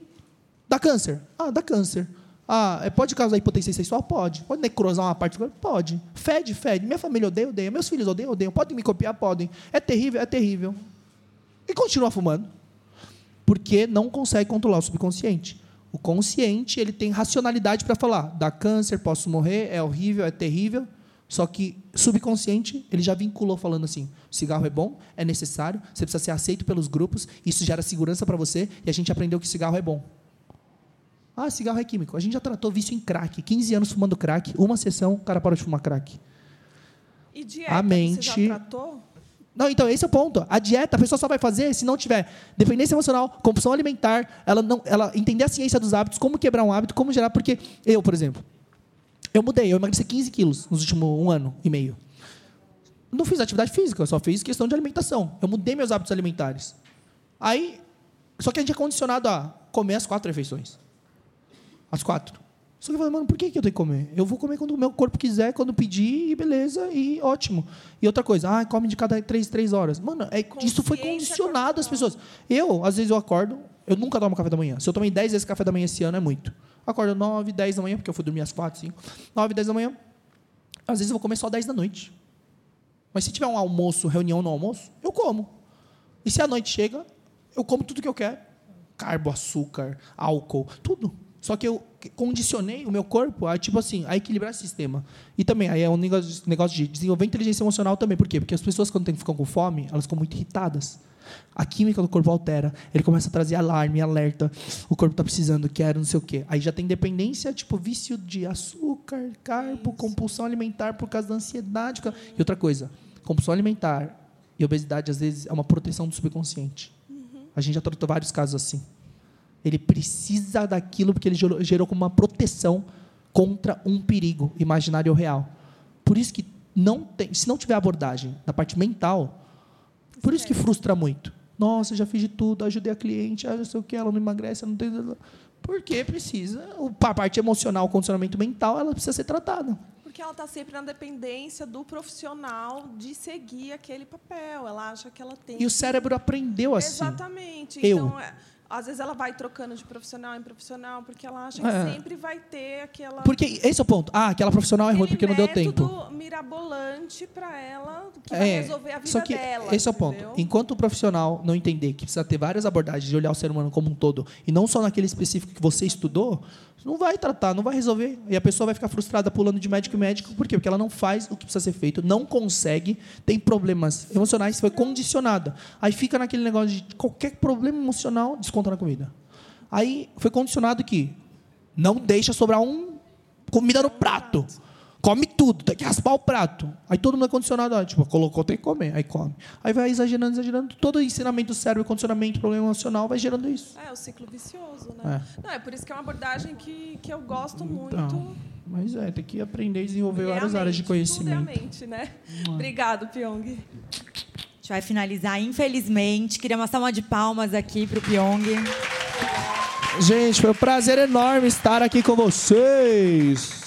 dá câncer. Ah, dá câncer. Ah, é, pode causar hipotensão sexual? Pode. Pode necrosar uma parte do corpo? Pode. Fede, fede. Minha família odeia, odeia. Meus filhos odeiam, odeiam. Podem me copiar? Podem. É terrível, é terrível. E continua fumando porque não consegue controlar o subconsciente. O consciente ele tem racionalidade para falar, dá câncer, posso morrer, é horrível, é terrível. Só que subconsciente ele já vinculou falando assim: cigarro é bom, é necessário, você precisa ser aceito pelos grupos, isso gera segurança para você e a gente aprendeu que cigarro é bom. Ah, cigarro é químico. A gente já tratou vício em crack. 15 anos fumando crack, uma sessão, o cara parou de fumar crack. E dieta, a mente, você já tratou? Não, então, esse é o ponto. A dieta, a pessoa só vai fazer se não tiver dependência emocional, compulsão alimentar, ela, não, ela entender a ciência dos hábitos, como quebrar um hábito, como gerar. Porque eu, por exemplo, eu mudei, eu emagreci 15 quilos nos últimos um ano e meio. Não fiz atividade física, eu só fiz questão de alimentação. Eu mudei meus hábitos alimentares. Aí, só que a gente é condicionado a comer as quatro refeições. As quatro. Só que eu falei, mano, por que, que eu tenho que comer? Eu vou comer quando o meu corpo quiser, quando pedir, e beleza, e ótimo. E outra coisa, ah, come de cada três, três horas. Mano, é, isso foi condicionado às pessoas. Eu, às vezes, eu acordo, eu nunca tomo café da manhã. Se eu tomei dez vezes café da manhã esse ano, é muito. Acordo nove, dez da manhã, porque eu fui dormir às quatro, cinco. Nove, dez da manhã. Às vezes eu vou comer só dez da noite. Mas se tiver um almoço, reunião no almoço, eu como. E se a noite chega, eu como tudo que eu quero. Carbo, açúcar, álcool, tudo. Só que eu condicionei o meu corpo a, tipo assim, a equilibrar esse sistema. E também, aí é um negócio, de desenvolver inteligência emocional também. Por quê? Porque as pessoas, quando ficam com fome, elas ficam muito irritadas. A química do corpo altera. Ele começa a trazer alarme, alerta. O corpo está precisando, quer, não sei o quê. Aí já tem dependência, tipo vício de açúcar, carbo, compulsão alimentar por causa da ansiedade. E outra coisa, compulsão alimentar e obesidade, às vezes, é uma proteção do subconsciente. A gente já tratou vários casos assim. Ele precisa daquilo porque ele gerou, gerou como uma proteção contra um perigo imaginário ou real. Por isso que não tem, se não tiver abordagem na parte mental, por isso que frustra muito. Nossa, já fiz de tudo, ajudei a cliente, ah, não sei o que, ela não emagrece, não tem. Porque precisa, a parte emocional, o condicionamento mental, ela precisa ser tratada. Porque ela está sempre na dependência do profissional de seguir aquele papel. Ela acha que ela tem. E o cérebro aprendeu assim. Exatamente. Eu. Então, é, às vezes ela vai trocando de profissional em profissional porque ela acha que É. sempre vai ter aquela Porque esse é o ponto. Ah, aquela profissional é ruim porque não deu tempo. mirabolante para ela que vai resolver a vida É, só que dela. esse é o ponto. Enquanto o profissional não entender que precisa ter várias abordagens de olhar o ser humano como um todo e não só naquele específico que você estudou, não vai tratar, não vai resolver. E a pessoa vai ficar frustrada pulando de médico em médico. Por quê? Porque ela não faz o que precisa ser feito, não consegue, tem problemas emocionais, foi condicionada. Aí fica naquele negócio de qualquer problema emocional, desconta na comida. Aí foi condicionado que não deixa sobrar um comida no prato. Come tudo, tem que raspar o prato. Aí todo mundo é condicionado, ó, tipo, colocou, tem que comer, aí come. Aí vai exagerando, exagerando. Todo o ensinamento do cérebro, condicionamento, problema emocional, vai gerando isso. É o ciclo vicioso, né? Não, é por isso que é uma abordagem que, que eu gosto muito. Então, mas é, tem que aprender e desenvolver várias áreas de Tudo é conhecimento. mente, né? Obrigado, Pyong. A gente vai finalizar, infelizmente. Queria uma salva de palmas aqui para o Pyong. Gente, foi um prazer enorme estar aqui com vocês.